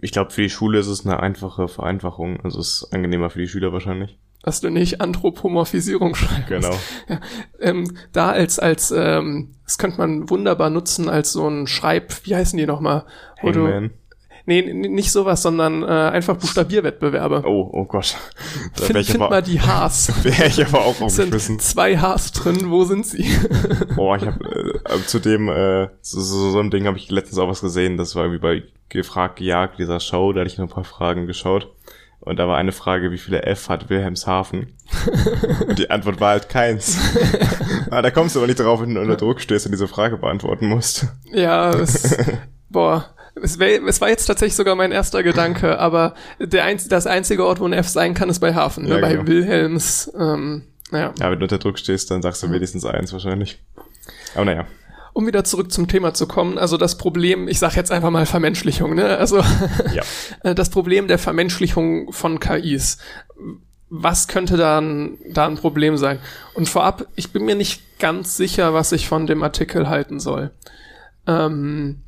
Ich glaube, für die Schule ist es eine einfache Vereinfachung. Also es ist angenehmer für die Schüler wahrscheinlich. Dass du nicht Anthropomorphisierung schreibst. Genau. Ja, ähm, da als, als, ähm, das könnte man wunderbar nutzen als so ein Schreib, wie heißen die nochmal? Hangman. Nee, nicht sowas, sondern äh, einfach Buchstabierwettbewerbe. Oh, oh Gott. Da find, find aber, mal die Haars. Wäre ich aber auch aufgeschmissen. Sind zwei Haars drin, wo sind sie? Boah, ich habe äh, zu dem, äh, so, so, so ein Ding habe ich letztens auch was gesehen, das war irgendwie bei Gefragt gejagt, dieser Show, da hatte ich noch ein paar Fragen geschaut. Und da war eine Frage, wie viele F hat Wilhelmshaven? und die Antwort war halt keins. ah, da kommst du aber nicht drauf, wenn du unter Druck stehst und diese Frage beantworten musst. Ja, es, boah, es, wär, es war jetzt tatsächlich sogar mein erster Gedanke, aber der ein, das einzige Ort, wo ein F sein kann, ist bei Hafen, ne? ja, bei genau. Wilhelms. Ähm, naja. Ja, wenn du unter Druck stehst, dann sagst du wenigstens eins wahrscheinlich. Aber naja. Um wieder zurück zum Thema zu kommen, also das Problem, ich sage jetzt einfach mal Vermenschlichung, ne? Also ja. Äh, das Problem der Vermenschlichung von KIs. Was könnte da ein, da ein Problem sein? Und vorab, ich bin mir nicht ganz sicher, was ich von dem Artikel halten soll. Ähm,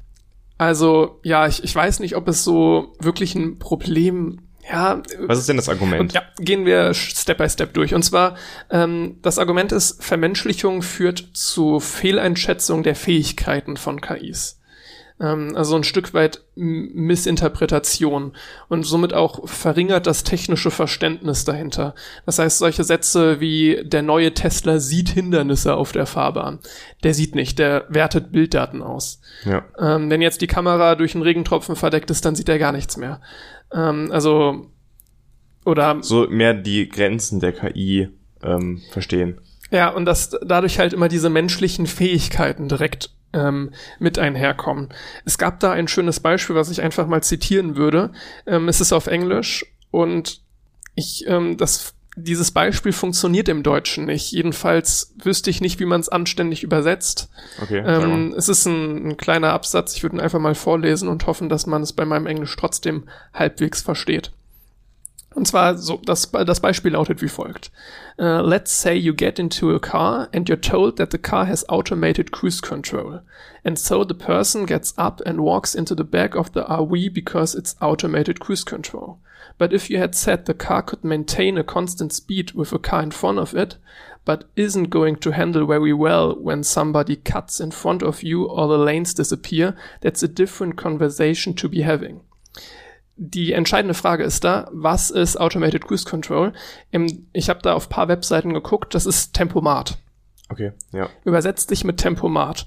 also, ja, ich, ich weiß nicht, ob es so wirklich ein Problem ja. Was ist denn das Argument? Ja, gehen wir Step by Step durch. Und zwar, ähm, das Argument ist, Vermenschlichung führt zu Fehleinschätzung der Fähigkeiten von KIs. Ähm, also ein Stück weit Missinterpretation und somit auch verringert das technische Verständnis dahinter. Das heißt, solche Sätze wie der neue Tesla sieht Hindernisse auf der Fahrbahn. Der sieht nicht, der wertet Bilddaten aus. Ja. Ähm, wenn jetzt die Kamera durch einen Regentropfen verdeckt ist, dann sieht er gar nichts mehr. Ähm, also oder so mehr die Grenzen der KI ähm, verstehen. Ja, und dass dadurch halt immer diese menschlichen Fähigkeiten direkt ähm, mit einherkommen. Es gab da ein schönes Beispiel, was ich einfach mal zitieren würde. Ähm, es ist auf Englisch und ich, ähm, das, dieses Beispiel funktioniert im Deutschen nicht. Jedenfalls wüsste ich nicht, wie man es anständig übersetzt. Okay, ähm, es ist ein, ein kleiner Absatz. Ich würde ihn einfach mal vorlesen und hoffen, dass man es bei meinem Englisch trotzdem halbwegs versteht. Und zwar so, das, das Beispiel lautet wie folgt. Uh, let's say you get into a car and you're told that the car has automated cruise control. And so the person gets up and walks into the back of the RV because it's automated cruise control. But if you had said the car could maintain a constant speed with a car in front of it, but isn't going to handle very well when somebody cuts in front of you or the lanes disappear, that's a different conversation to be having die entscheidende Frage ist da, was ist Automated Cruise Control? ich habe da auf paar Webseiten geguckt, das ist Tempomat. Okay, ja. Übersetzt sich mit Tempomat.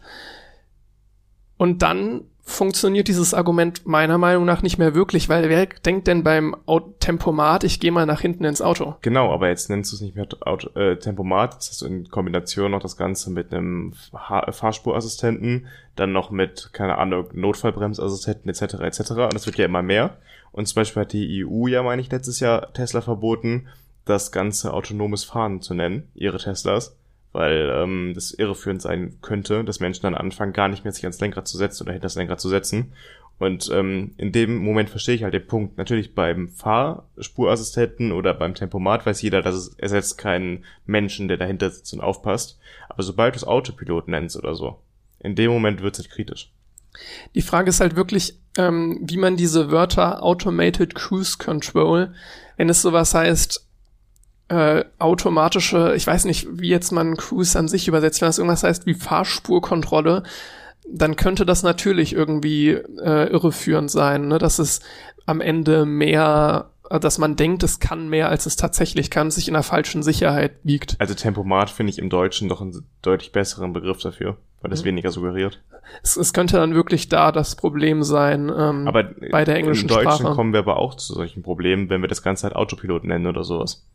Und dann funktioniert dieses Argument meiner Meinung nach nicht mehr wirklich, weil wer denkt denn beim Tempomat, ich gehe mal nach hinten ins Auto? Genau, aber jetzt nennst du es nicht mehr Auto, äh, Tempomat, hast du in Kombination noch das Ganze mit einem Fahr Fahrspurassistenten, dann noch mit, keine Ahnung, Notfallbremsassistenten etc. etc. Und das wird ja immer mehr. Und zum Beispiel hat die EU ja, meine ich, letztes Jahr Tesla verboten, das Ganze autonomes Fahren zu nennen, ihre Teslas weil ähm, das irreführend sein könnte, dass Menschen dann anfangen, gar nicht mehr sich ans Lenkrad zu setzen oder hinter das Lenkrad zu setzen. Und ähm, in dem Moment verstehe ich halt den Punkt. Natürlich beim Fahrspurassistenten oder beim Tempomat weiß jeder, dass es ersetzt keinen Menschen, der dahinter sitzt und aufpasst. Aber sobald du es Autopilot nennst oder so, in dem Moment wird es halt kritisch. Die Frage ist halt wirklich, ähm, wie man diese Wörter Automated Cruise Control, wenn es sowas heißt, äh, automatische, ich weiß nicht, wie jetzt man Cruise an sich übersetzt, wenn das irgendwas heißt wie Fahrspurkontrolle, dann könnte das natürlich irgendwie äh, irreführend sein, ne? dass es am Ende mehr, äh, dass man denkt, es kann mehr, als es tatsächlich kann, sich in der falschen Sicherheit wiegt. Also Tempomat finde ich im Deutschen doch einen deutlich besseren Begriff dafür, weil das mhm. weniger suggeriert. Es, es, könnte dann wirklich da das Problem sein ähm, aber bei der englischen Sprache. Im Deutschen kommen wir aber auch zu solchen Problemen, wenn wir das Ganze halt Autopilot nennen oder sowas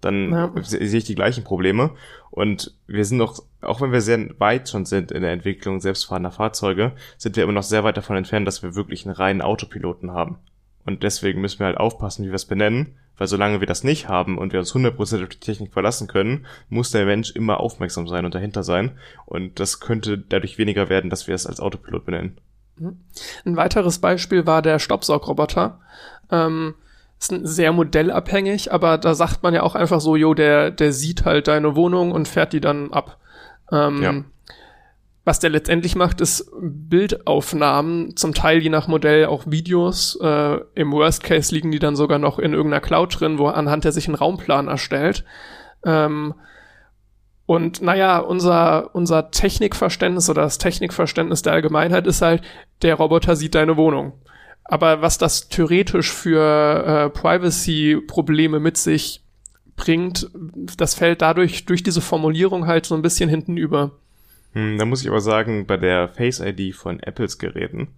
dann ja. sehe ich die gleichen Probleme. Und wir sind noch, auch wenn wir sehr weit schon sind in der Entwicklung selbstfahrender Fahrzeuge, sind wir immer noch sehr weit davon entfernt, dass wir wirklich einen reinen Autopiloten haben. Und deswegen müssen wir halt aufpassen, wie wir es benennen, weil solange wir das nicht haben und wir uns 100% auf die Technik verlassen können, muss der Mensch immer aufmerksam sein und dahinter sein. Und das könnte dadurch weniger werden, dass wir es als Autopilot benennen. Mhm. Ein weiteres Beispiel war der Staubsaugroboter. Ähm, ist sehr modellabhängig, aber da sagt man ja auch einfach so, jo, der, der sieht halt deine Wohnung und fährt die dann ab. Ähm, ja. Was der letztendlich macht, ist Bildaufnahmen, zum Teil je nach Modell auch Videos. Äh, Im Worst Case liegen die dann sogar noch in irgendeiner Cloud drin, wo anhand der sich einen Raumplan erstellt. Ähm, und naja, unser, unser Technikverständnis oder das Technikverständnis der Allgemeinheit ist halt, der Roboter sieht deine Wohnung. Aber was das theoretisch für äh, Privacy-Probleme mit sich bringt, das fällt dadurch durch diese Formulierung halt so ein bisschen hinten über. Hm, da muss ich aber sagen, bei der Face ID von Apples Geräten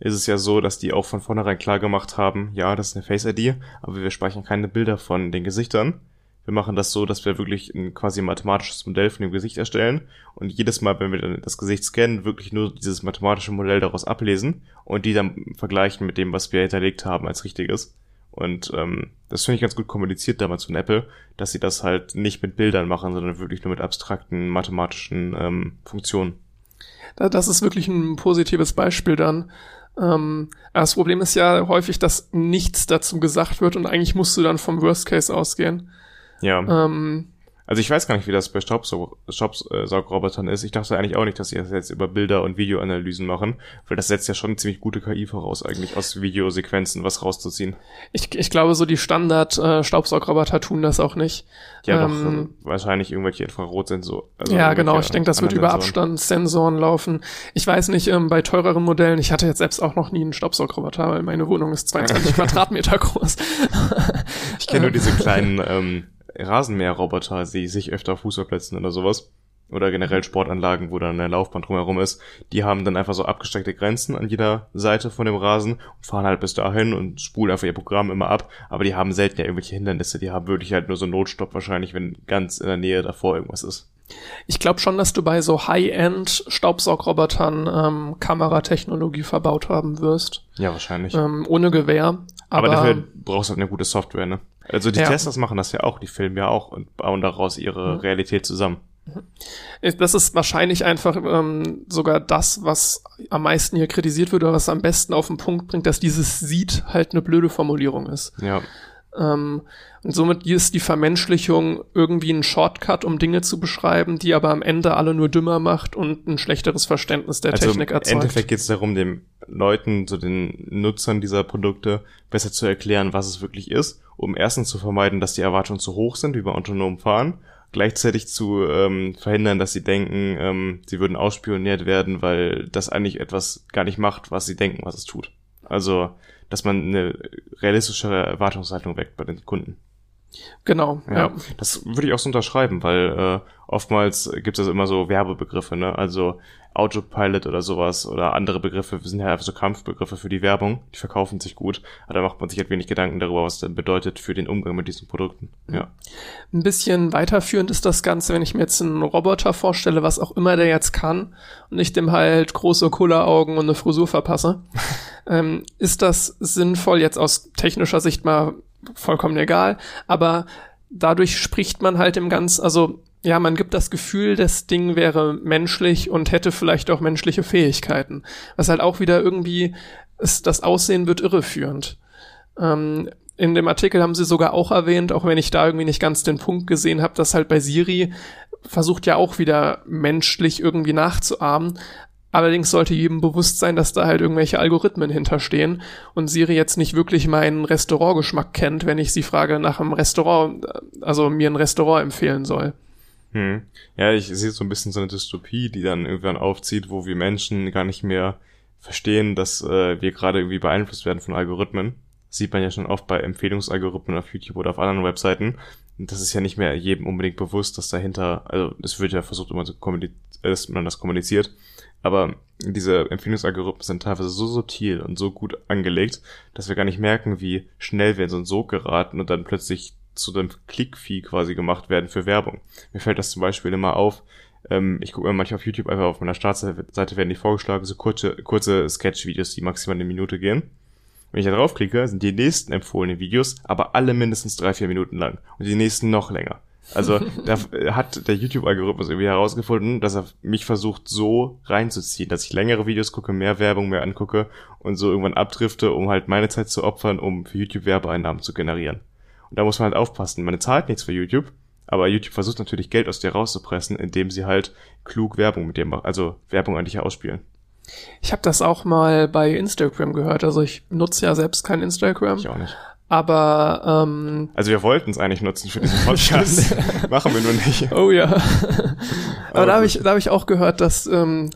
ist es ja so, dass die auch von vornherein klar gemacht haben, ja, das ist eine Face ID, aber wir speichern keine Bilder von den Gesichtern, wir machen das so, dass wir wirklich ein quasi mathematisches Modell von dem Gesicht erstellen und jedes Mal, wenn wir dann das Gesicht scannen, wirklich nur dieses mathematische Modell daraus ablesen und die dann vergleichen mit dem, was wir hinterlegt haben als richtiges. Und ähm, das finde ich ganz gut kommuniziert damals von Apple, dass sie das halt nicht mit Bildern machen, sondern wirklich nur mit abstrakten mathematischen ähm, Funktionen. Das ist wirklich ein positives Beispiel dann. Ähm, das Problem ist ja häufig, dass nichts dazu gesagt wird und eigentlich musst du dann vom Worst Case ausgehen. Ja. Ähm, also ich weiß gar nicht, wie das bei Staubsaugrobotern ist. Ich dachte eigentlich auch nicht, dass sie das jetzt über Bilder und Videoanalysen machen, weil das setzt ja schon ziemlich gute KI voraus, eigentlich aus Videosequenzen was rauszuziehen. Ich, ich glaube, so die Standard-Staubsaugroboter äh, tun das auch nicht. Ja, ähm, doch, wahrscheinlich irgendwelche Infrarotsensoren. Also ja, genau. Ich denke, das wird über Abstandssensoren laufen. Ich weiß nicht, ähm, bei teureren Modellen, ich hatte jetzt selbst auch noch nie einen Staubsaugroboter, weil meine Wohnung ist 22 Quadratmeter groß. ich kenne nur diese kleinen ähm, Rasenmäherroboter sehe ich sich öfter auf Fußballplätzen oder sowas. Oder generell Sportanlagen, wo dann eine Laufbahn drumherum ist. Die haben dann einfach so abgesteckte Grenzen an jeder Seite von dem Rasen und fahren halt bis dahin und spulen einfach ihr Programm immer ab. Aber die haben selten ja irgendwelche Hindernisse. Die haben wirklich halt nur so einen Notstopp wahrscheinlich, wenn ganz in der Nähe davor irgendwas ist. Ich glaube schon, dass du bei so High-End Staubsaugrobotern ähm, Kameratechnologie verbaut haben wirst. Ja, wahrscheinlich. Ähm, ohne Gewehr. Aber, aber dafür brauchst du halt eine gute Software, ne? Also die ja. Testers machen das ja auch, die filmen ja auch und bauen daraus ihre mhm. Realität zusammen. Das ist wahrscheinlich einfach ähm, sogar das, was am meisten hier kritisiert wird oder was am besten auf den Punkt bringt, dass dieses sieht halt eine blöde Formulierung ist. Ja. Ähm, und somit ist die Vermenschlichung irgendwie ein Shortcut, um Dinge zu beschreiben, die aber am Ende alle nur dümmer macht und ein schlechteres Verständnis der also Technik erzeugt. Im Endeffekt geht es darum, den Leuten, so den Nutzern dieser Produkte besser zu erklären, was es wirklich ist, um erstens zu vermeiden, dass die Erwartungen zu hoch sind, wie bei autonomen Fahren, gleichzeitig zu ähm, verhindern, dass sie denken, ähm, sie würden ausspioniert werden, weil das eigentlich etwas gar nicht macht, was sie denken, was es tut. Also dass man eine realistischere Erwartungshaltung weckt bei den Kunden. Genau, ja. Ja, das würde ich auch so unterschreiben, weil äh, oftmals gibt es immer so Werbebegriffe, ne? Also Autopilot oder sowas oder andere Begriffe sind ja einfach so Kampfbegriffe für die Werbung, die verkaufen sich gut, aber da macht man sich halt wenig Gedanken darüber, was das bedeutet für den Umgang mit diesen Produkten. Ja. Ein bisschen weiterführend ist das Ganze, wenn ich mir jetzt einen Roboter vorstelle, was auch immer der jetzt kann, und ich dem halt große Kulleraugen und eine Frisur verpasse. ähm, ist das sinnvoll, jetzt aus technischer Sicht mal vollkommen egal, aber dadurch spricht man halt im Ganzen, also ja, man gibt das Gefühl, das Ding wäre menschlich und hätte vielleicht auch menschliche Fähigkeiten. Was halt auch wieder irgendwie, ist, das Aussehen wird irreführend. Ähm, in dem Artikel haben sie sogar auch erwähnt, auch wenn ich da irgendwie nicht ganz den Punkt gesehen habe, dass halt bei Siri versucht ja auch wieder menschlich irgendwie nachzuahmen. Allerdings sollte jedem bewusst sein, dass da halt irgendwelche Algorithmen hinterstehen und Siri jetzt nicht wirklich meinen Restaurantgeschmack kennt, wenn ich sie frage nach einem Restaurant, also mir ein Restaurant empfehlen soll. Hm. Ja, ich sehe so ein bisschen so eine Dystopie, die dann irgendwann aufzieht, wo wir Menschen gar nicht mehr verstehen, dass äh, wir gerade irgendwie beeinflusst werden von Algorithmen. Das sieht man ja schon oft bei Empfehlungsalgorithmen auf YouTube oder auf anderen Webseiten. Das ist ja nicht mehr jedem unbedingt bewusst, dass dahinter, also es wird ja versucht immer zu kommunizieren, dass man das kommuniziert. Aber diese Empfehlungsalgorithmen sind teilweise so subtil und so gut angelegt, dass wir gar nicht merken, wie schnell wir in so einen Sog geraten und dann plötzlich zu dem Klickvieh quasi gemacht werden für Werbung. Mir fällt das zum Beispiel immer auf, ähm, ich gucke mir manchmal auf YouTube einfach auf meiner Startseite werden die vorgeschlagen, so kurze, kurze Sketch-Videos, die maximal eine Minute gehen. Wenn ich da draufklicke, sind die nächsten empfohlenen Videos aber alle mindestens drei, vier Minuten lang und die nächsten noch länger. Also da hat der YouTube-Algorithmus irgendwie herausgefunden, dass er mich versucht so reinzuziehen, dass ich längere Videos gucke, mehr Werbung mehr angucke und so irgendwann abdrifte, um halt meine Zeit zu opfern, um für YouTube Werbeeinnahmen zu generieren. Und da muss man halt aufpassen. Man zahlt nichts für YouTube, aber YouTube versucht natürlich Geld aus dir rauszupressen, indem sie halt klug Werbung mit dir machen, also Werbung an dich ausspielen. Ich habe das auch mal bei Instagram gehört. Also ich nutze ja selbst kein Instagram. Ich auch nicht. Aber ähm, Also wir wollten es eigentlich nutzen für diesen Podcast. Machen wir nur nicht. oh ja. aber, Aber da habe ich, da hab ich auch gehört, dass ähm,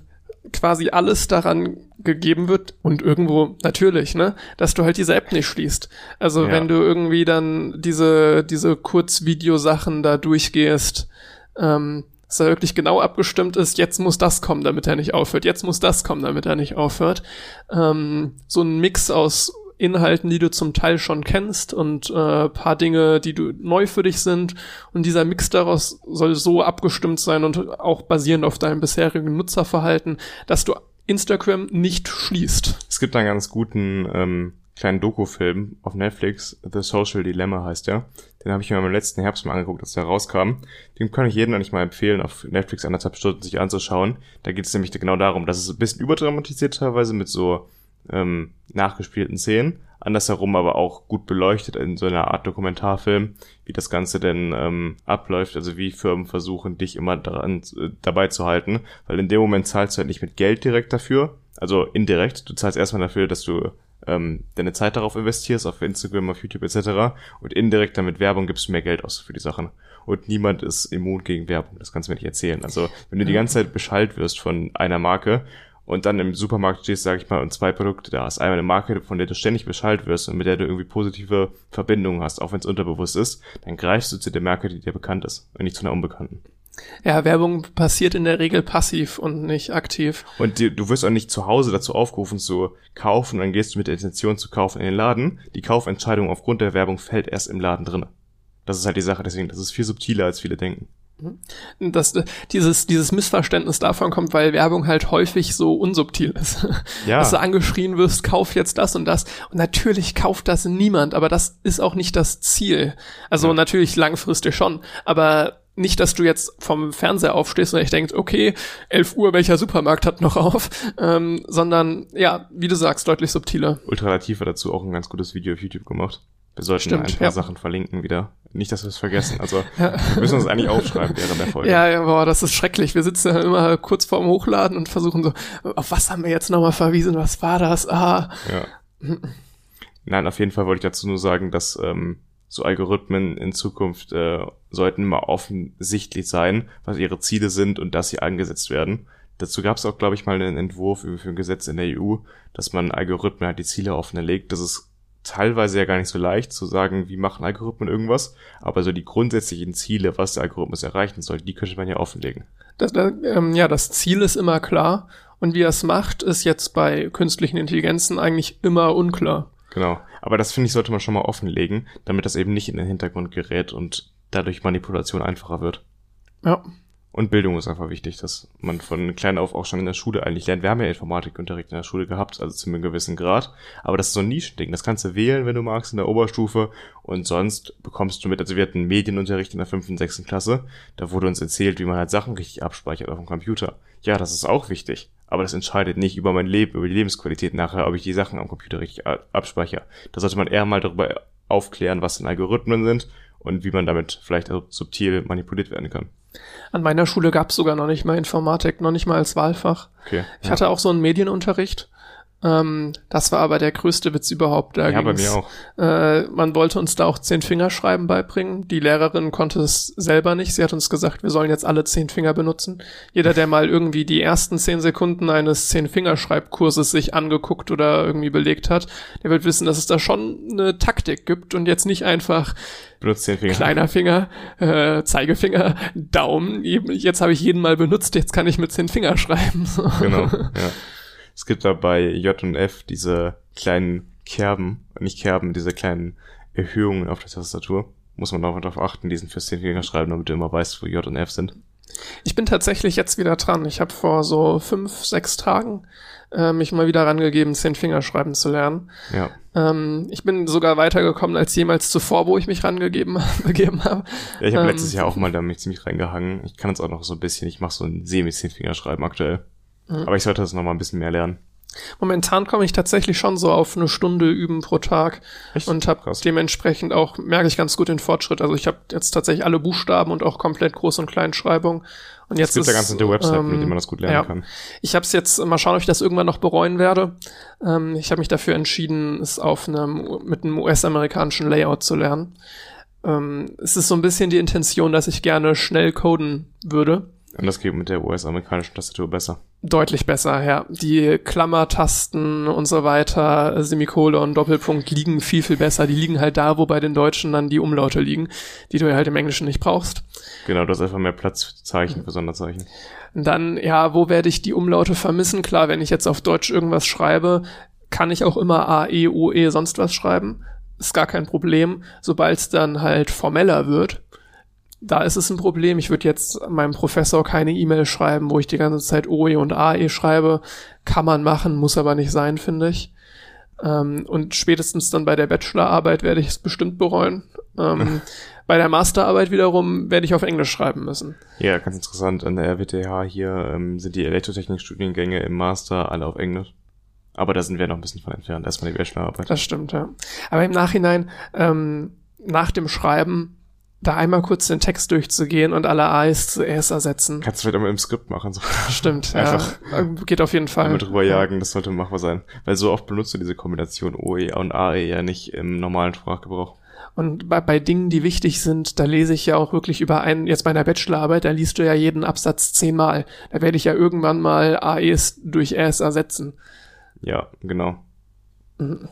quasi alles daran gegeben wird und irgendwo natürlich, ne, dass du halt diese App nicht schließt. Also Ja. wenn du irgendwie dann diese diese Kurzvideosachen da durchgehst, ähm, dass da wirklich genau abgestimmt ist, jetzt muss das kommen, damit er nicht aufhört, jetzt muss das kommen, damit er nicht aufhört. Ähm, so ein Mix aus Inhalten, die du zum Teil schon kennst und äh, paar Dinge, die du neu für dich sind. Und dieser Mix daraus soll so abgestimmt sein und auch basierend auf deinem bisherigen Nutzerverhalten, dass du Instagram nicht schließt. Es gibt einen ganz guten ähm, kleinen Doku-Film auf Netflix, The Social Dilemma heißt der. Den habe ich mir im letzten Herbst mal angeguckt, als der rauskam. Den kann ich jedem eigentlich mal empfehlen, auf Netflix anderthalb Stunden sich anzuschauen. Da geht es nämlich genau darum, dass es ein bisschen überdramatisiert teilweise mit so ähm, nachgespielten Szenen, andersherum aber auch gut beleuchtet in so einer Art Dokumentarfilm, wie das Ganze denn ähm, abläuft, also wie Firmen versuchen, dich immer daran, äh, dabei zu halten, weil in dem Moment zahlst du halt nicht mit Geld direkt dafür, also indirekt, du zahlst erstmal dafür, dass du ähm, deine Zeit darauf investierst, auf Instagram, auf YouTube etc. Und indirekt damit Werbung gibst du mehr Geld aus für die Sachen. Und niemand ist immun gegen Werbung, das kannst du mir nicht erzählen. Also wenn du die ganze Zeit Bescheid wirst von einer Marke und dann im Supermarkt stehst, sag ich mal, und zwei Produkte da hast, einmal eine Marke, von der du ständig Bescheid wirst und mit der du irgendwie positive Verbindungen hast, auch wenn es unterbewusst ist, dann greifst du zu der Marke, die dir bekannt ist und nicht zu einer unbekannten. Ja, Werbung passiert in der Regel passiv und nicht aktiv. Und die, du wirst auch nicht zu Hause dazu aufgerufen zu kaufen, dann gehst du mit der Intention zu kaufen in den Laden. Die Kaufentscheidung aufgrund der Werbung fällt erst im Laden drinne. Das ist halt die Sache, deswegen, das ist viel subtiler, als viele denken. Dass äh, dieses, dieses Missverständnis davon kommt, weil Werbung halt häufig so unsubtil ist. Ja. Dass du angeschrien wirst, kauf jetzt das und das. Und natürlich kauft das niemand, aber das ist auch nicht das Ziel. Also Ja. natürlich langfristig schon, aber nicht, dass du jetzt vom Fernseher aufstehst und ich denkst, okay, 11 Uhr, welcher Supermarkt hat noch auf, ähm, sondern ja, wie du sagst, deutlich subtiler. Ultralativ hat dazu auch ein ganz gutes Video auf YouTube gemacht. Wir sollten Stimmt, ein paar ja. Sachen verlinken wieder. Nicht, dass wir es vergessen. Also wir müssen uns eigentlich aufschreiben während der Folge. Ja, ja, boah, das ist schrecklich. Wir sitzen ja immer kurz vorm Hochladen und versuchen so, auf was haben wir jetzt nochmal verwiesen? Was war das? Ah, Ja. Nein, auf jeden Fall wollte ich dazu nur sagen, dass ähm, so Algorithmen in Zukunft äh, sollten immer offensichtlich sein, was ihre Ziele sind und dass sie angesetzt werden. Dazu gab es auch, glaube ich, mal einen Entwurf für ein Gesetz in der EU, dass man Algorithmen halt die Ziele offenlegt. Das ist teilweise ja gar nicht so leicht zu sagen, wie machen Algorithmen irgendwas, aber so die grundsätzlichen Ziele, was der Algorithmus erreichen soll, die könnte man ja offenlegen. Das, ähm, ja, das Ziel ist immer klar und wie er es macht, ist jetzt bei künstlichen Intelligenzen eigentlich immer unklar. Genau. Aber das finde ich, sollte man schon mal offenlegen, damit das eben nicht in den Hintergrund gerät und dadurch Manipulation einfacher wird. Ja. Und Bildung ist einfach wichtig, dass man von klein auf auch schon in der Schule eigentlich lernt. Wir haben ja Informatikunterricht in der Schule gehabt, also zu einem gewissen Grad. Aber das ist so ein Nischending. Das kannst du wählen, wenn du magst, in der Oberstufe. Und sonst bekommst du mit, also wir hatten Medienunterricht in der fünften, sechsten Klasse. Da wurde uns erzählt, wie man halt Sachen richtig abspeichert auf dem Computer. Ja, das ist auch wichtig. Aber das entscheidet nicht über mein Leben, über die Lebensqualität nachher, ob ich die Sachen am Computer richtig abspeichere. Da sollte man eher mal darüber aufklären, was denn Algorithmen sind und wie man damit vielleicht subtil manipuliert werden kann. An meiner Schule gab es sogar noch nicht mal Informatik, noch nicht mal als Wahlfach. Okay, ich ja. hatte auch so einen Medienunterricht ähm, das war aber der größte Witz überhaupt. Da ja, bei mir auch. Äh, man wollte uns da auch zehn Fingerschreiben beibringen. Die Lehrerin konnte es selber nicht. Sie hat uns gesagt, wir sollen jetzt alle zehn Finger benutzen. Jeder, der mal irgendwie die ersten zehn Sekunden eines zehn Fingerschreibkurses sich angeguckt oder irgendwie belegt hat, der wird wissen, dass es da schon eine Taktik gibt und jetzt nicht einfach Benutzt den Finger. kleiner Finger, äh, Zeigefinger, Daumen. Jetzt habe ich jeden mal benutzt, jetzt kann ich mit zehn Finger schreiben. Genau, ja. Es gibt da bei J und F diese kleinen Kerben, nicht Kerben, diese kleinen Erhöhungen auf der Tastatur. Muss man auch darauf achten, diesen fürs Zehnfinger schreiben, damit du immer weißt, wo J und F sind. Ich bin tatsächlich jetzt wieder dran. Ich habe vor so fünf, sechs Tagen äh, mich mal wieder rangegeben, zehn Finger schreiben zu lernen. Ja. Ähm, ich bin sogar weitergekommen als jemals zuvor, wo ich mich rangegeben begeben habe. Ja, ich habe ähm, letztes Jahr auch mal damit ziemlich reingehangen. Ich kann es auch noch so ein bisschen. Ich mache so ein semi-Zehnfinger schreiben aktuell. Mhm. Aber ich sollte das noch mal ein bisschen mehr lernen. Momentan komme ich tatsächlich schon so auf eine Stunde üben pro Tag Echt? und habe dementsprechend auch merke ich ganz gut den Fortschritt. Also ich habe jetzt tatsächlich alle Buchstaben und auch komplett Groß- und Kleinschreibung. Und jetzt es gibt ist, da ganz nette Webseiten, ähm, mit denen man das gut lernen ja. kann. Ich habe es jetzt mal schauen, ob ich das irgendwann noch bereuen werde. Ähm, ich habe mich dafür entschieden, es auf einem mit einem US-amerikanischen Layout zu lernen. Ähm, es ist so ein bisschen die Intention, dass ich gerne schnell coden würde. Und das geht mit der US-amerikanischen Tastatur besser. Deutlich besser, ja. Die Klammertasten und so weiter, Semikolon, Doppelpunkt liegen viel, viel besser. Die liegen halt da, wo bei den Deutschen dann die Umlaute liegen, die du halt im Englischen nicht brauchst. Genau, du hast einfach mehr Platz für Zeichen, für Sonderzeichen. dann, ja, wo werde ich die Umlaute vermissen? Klar, wenn ich jetzt auf Deutsch irgendwas schreibe, kann ich auch immer A, E, O, E, sonst was schreiben. Ist gar kein Problem. Sobald es dann halt formeller wird, da ist es ein Problem. Ich würde jetzt meinem Professor keine E-Mail schreiben, wo ich die ganze Zeit OE und AE schreibe. Kann man machen, muss aber nicht sein, finde ich. Ähm, und spätestens dann bei der Bachelorarbeit werde ich es bestimmt bereuen. Ähm, bei der Masterarbeit wiederum werde ich auf Englisch schreiben müssen. Ja, ganz interessant. An der RWTH hier ähm, sind die Elektrotechnik-Studiengänge im Master alle auf Englisch. Aber da sind wir noch ein bisschen von entfernt. Erstmal die Bachelorarbeit. Das stimmt, ja. Aber im Nachhinein, ähm, nach dem Schreiben da einmal kurz den Text durchzugehen und alle A's zu A's ersetzen. Kannst du vielleicht einmal im Skript machen. So. Stimmt, Einfach ja. Geht auf jeden Fall. Einmal drüber jagen, das sollte machbar sein. Weil so oft benutzt du diese Kombination OE und AE ja nicht im normalen Sprachgebrauch. Und bei, bei Dingen, die wichtig sind, da lese ich ja auch wirklich über einen, jetzt bei einer Bachelorarbeit, da liest du ja jeden Absatz zehnmal. Da werde ich ja irgendwann mal AEs durch A's ersetzen. Ja, genau. Mhm.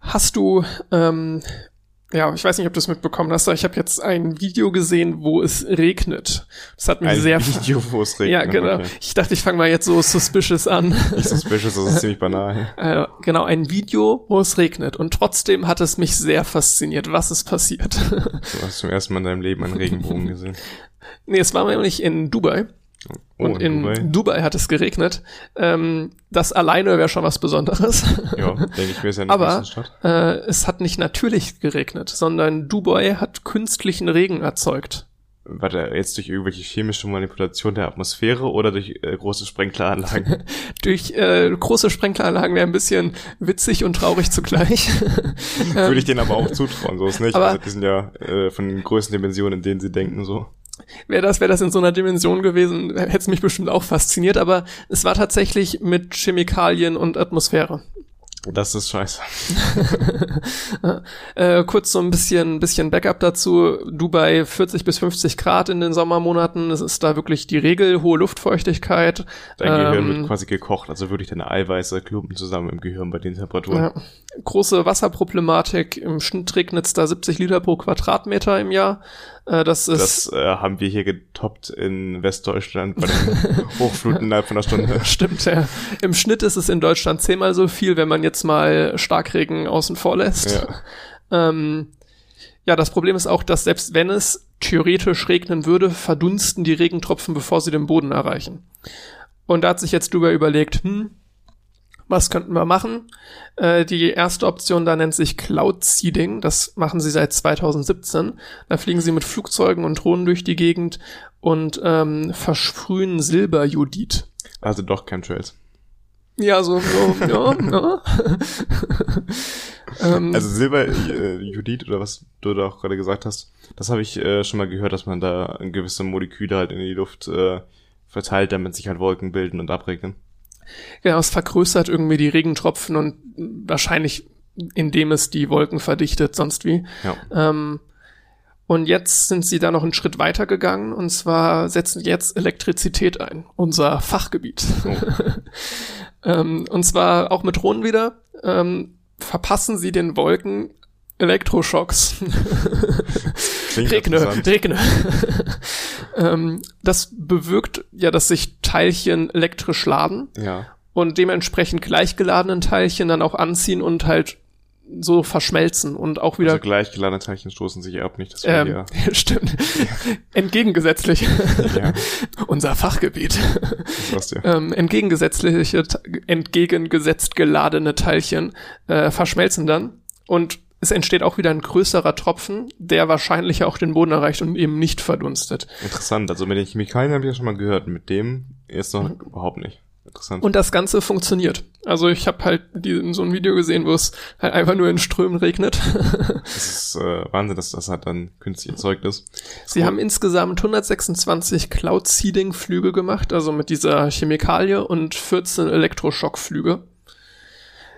Hast du ähm, ja, ich weiß nicht, ob du es mitbekommen hast, aber ich habe jetzt ein Video gesehen, wo es regnet. Das hat mich ein sehr. Video, wo es regnet. Ja, genau. Okay. Ich dachte, ich fange mal jetzt so suspicious an. Nicht suspicious, das ist ziemlich banal. Äh, genau, ein Video, wo es regnet. Und trotzdem hat es mich sehr fasziniert, was ist passiert. Du hast zum ersten Mal in deinem Leben einen Regenbogen gesehen. Nee, es war nämlich in Dubai. Oh, und in, in Dubai. Dubai. hat es geregnet. Ähm, das alleine wäre schon was Besonderes. Ja, denke ich mir, ist ja eine Aber äh, es hat nicht natürlich geregnet, sondern Dubai hat künstlichen Regen erzeugt. War der jetzt durch irgendwelche chemische Manipulation der Atmosphäre oder durch äh, große Sprenkleranlagen? durch äh, große Sprenkleranlagen wäre ein bisschen witzig und traurig zugleich. Würde ich denen aber auch zutrauen, so ist nicht. Aber also die sind ja äh, von den größten Dimensionen, in denen sie denken, so. Wäre das, wäre das in so einer Dimension gewesen, hätte es mich bestimmt auch fasziniert, aber es war tatsächlich mit Chemikalien und Atmosphäre. Das ist scheiße. äh, kurz so ein bisschen, bisschen Backup dazu. Dubai 40 bis 50 Grad in den Sommermonaten. Es ist da wirklich die Regel, hohe Luftfeuchtigkeit. Dein ähm, Gehirn wird quasi gekocht, also wirklich deine Eiweiße klumpen zusammen im Gehirn bei den Temperaturen. Ja. große Wasserproblematik. Im Schnitt regnet es da 70 Liter pro Quadratmeter im Jahr. Äh, das ist. Das äh, haben wir hier getoppt in Westdeutschland bei den Hochfluten innerhalb von einer Stunde. Stimmt, ja. Im Schnitt ist es in Deutschland zehnmal so viel, wenn man jetzt mal Starkregen außen vor lässt. Ja. Ähm, ja, das Problem ist auch, dass selbst wenn es theoretisch regnen würde, verdunsten die Regentropfen, bevor sie den Boden erreichen. Und da hat sich jetzt drüber überlegt, hm, was könnten wir machen? Äh, die erste Option da nennt sich Cloud Seeding. Das machen sie seit 2017. Da fliegen sie mit Flugzeugen und Drohnen durch die Gegend und ähm, versprühen Silberjudit. Also doch Chemtrails. Ja, so, so ja, ja. ähm, also Silberjudit äh, oder was du da auch gerade gesagt hast, das habe ich äh, schon mal gehört, dass man da gewisse Moleküle halt in die Luft äh, verteilt, damit sich halt Wolken bilden und abregnen. Genau, es vergrößert irgendwie die Regentropfen und wahrscheinlich indem es die Wolken verdichtet, sonst wie. Ja. Ähm, und jetzt sind sie da noch einen Schritt weiter gegangen und zwar setzen jetzt Elektrizität ein, unser Fachgebiet. Oh. ähm, und zwar auch mit Drohnen wieder. Ähm, verpassen sie den Wolken Elektroschocks. regne, regne. ähm, das bewirkt ja, dass sich Teilchen elektrisch laden. Ja. Und dementsprechend gleichgeladenen Teilchen dann auch anziehen und halt so verschmelzen und auch wieder. Also gleichgeladene Teilchen stoßen sich ab, nicht das ähm, ja. Stimmt. Entgegengesetzlich. Ja. Unser Fachgebiet. Das ja. ähm, entgegengesetzliche, entgegengesetzt geladene Teilchen äh, verschmelzen dann und es entsteht auch wieder ein größerer Tropfen, der wahrscheinlich auch den Boden erreicht und eben nicht verdunstet. Interessant. Also mit den Chemikalien habe ich ja schon mal gehört. Mit dem jetzt noch mhm. überhaupt nicht. Interessant. Und das Ganze funktioniert. Also ich habe halt die, so ein Video gesehen, wo es halt einfach nur in Strömen regnet. das ist äh, Wahnsinn, dass das halt dann künstlich erzeugt ist. Sie cool. haben insgesamt 126 Cloud-Seeding-Flüge gemacht, also mit dieser Chemikalie und 14 Elektroschockflüge.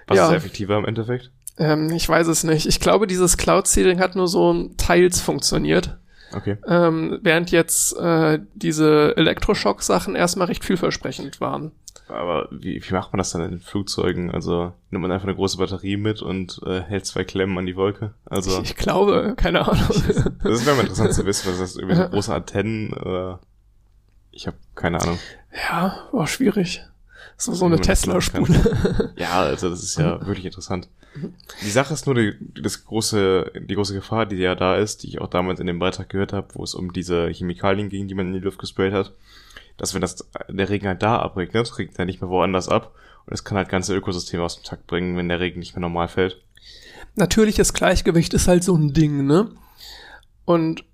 Was ja. ist effektiver im Endeffekt? Ähm, ich weiß es nicht. Ich glaube, dieses Cloud-Seeding hat nur so teils funktioniert. Okay. Ähm, während jetzt äh, diese Elektroschock-Sachen erstmal recht vielversprechend waren. Aber wie, wie macht man das dann in den Flugzeugen? Also nimmt man einfach eine große Batterie mit und äh, hält zwei Klemmen an die Wolke? Also ich, ich glaube, keine Ahnung. das ist mir mal interessant zu wissen, was das irgendwie so große Antennen oder ich habe keine Ahnung. Ja, war schwierig. So, so eine Tesla-Spule. Ja, also das ist ja wirklich interessant. Die Sache ist nur die, das große, die große Gefahr, die ja da ist, die ich auch damals in dem Beitrag gehört habe, wo es um diese Chemikalien ging, die man in die Luft gesprayt hat, dass wenn das der Regen halt da abregnet, regnet er nicht mehr woanders ab und es kann halt ganze Ökosysteme aus dem Takt bringen, wenn der Regen nicht mehr normal fällt. Natürliches Gleichgewicht ist halt so ein Ding, ne? Und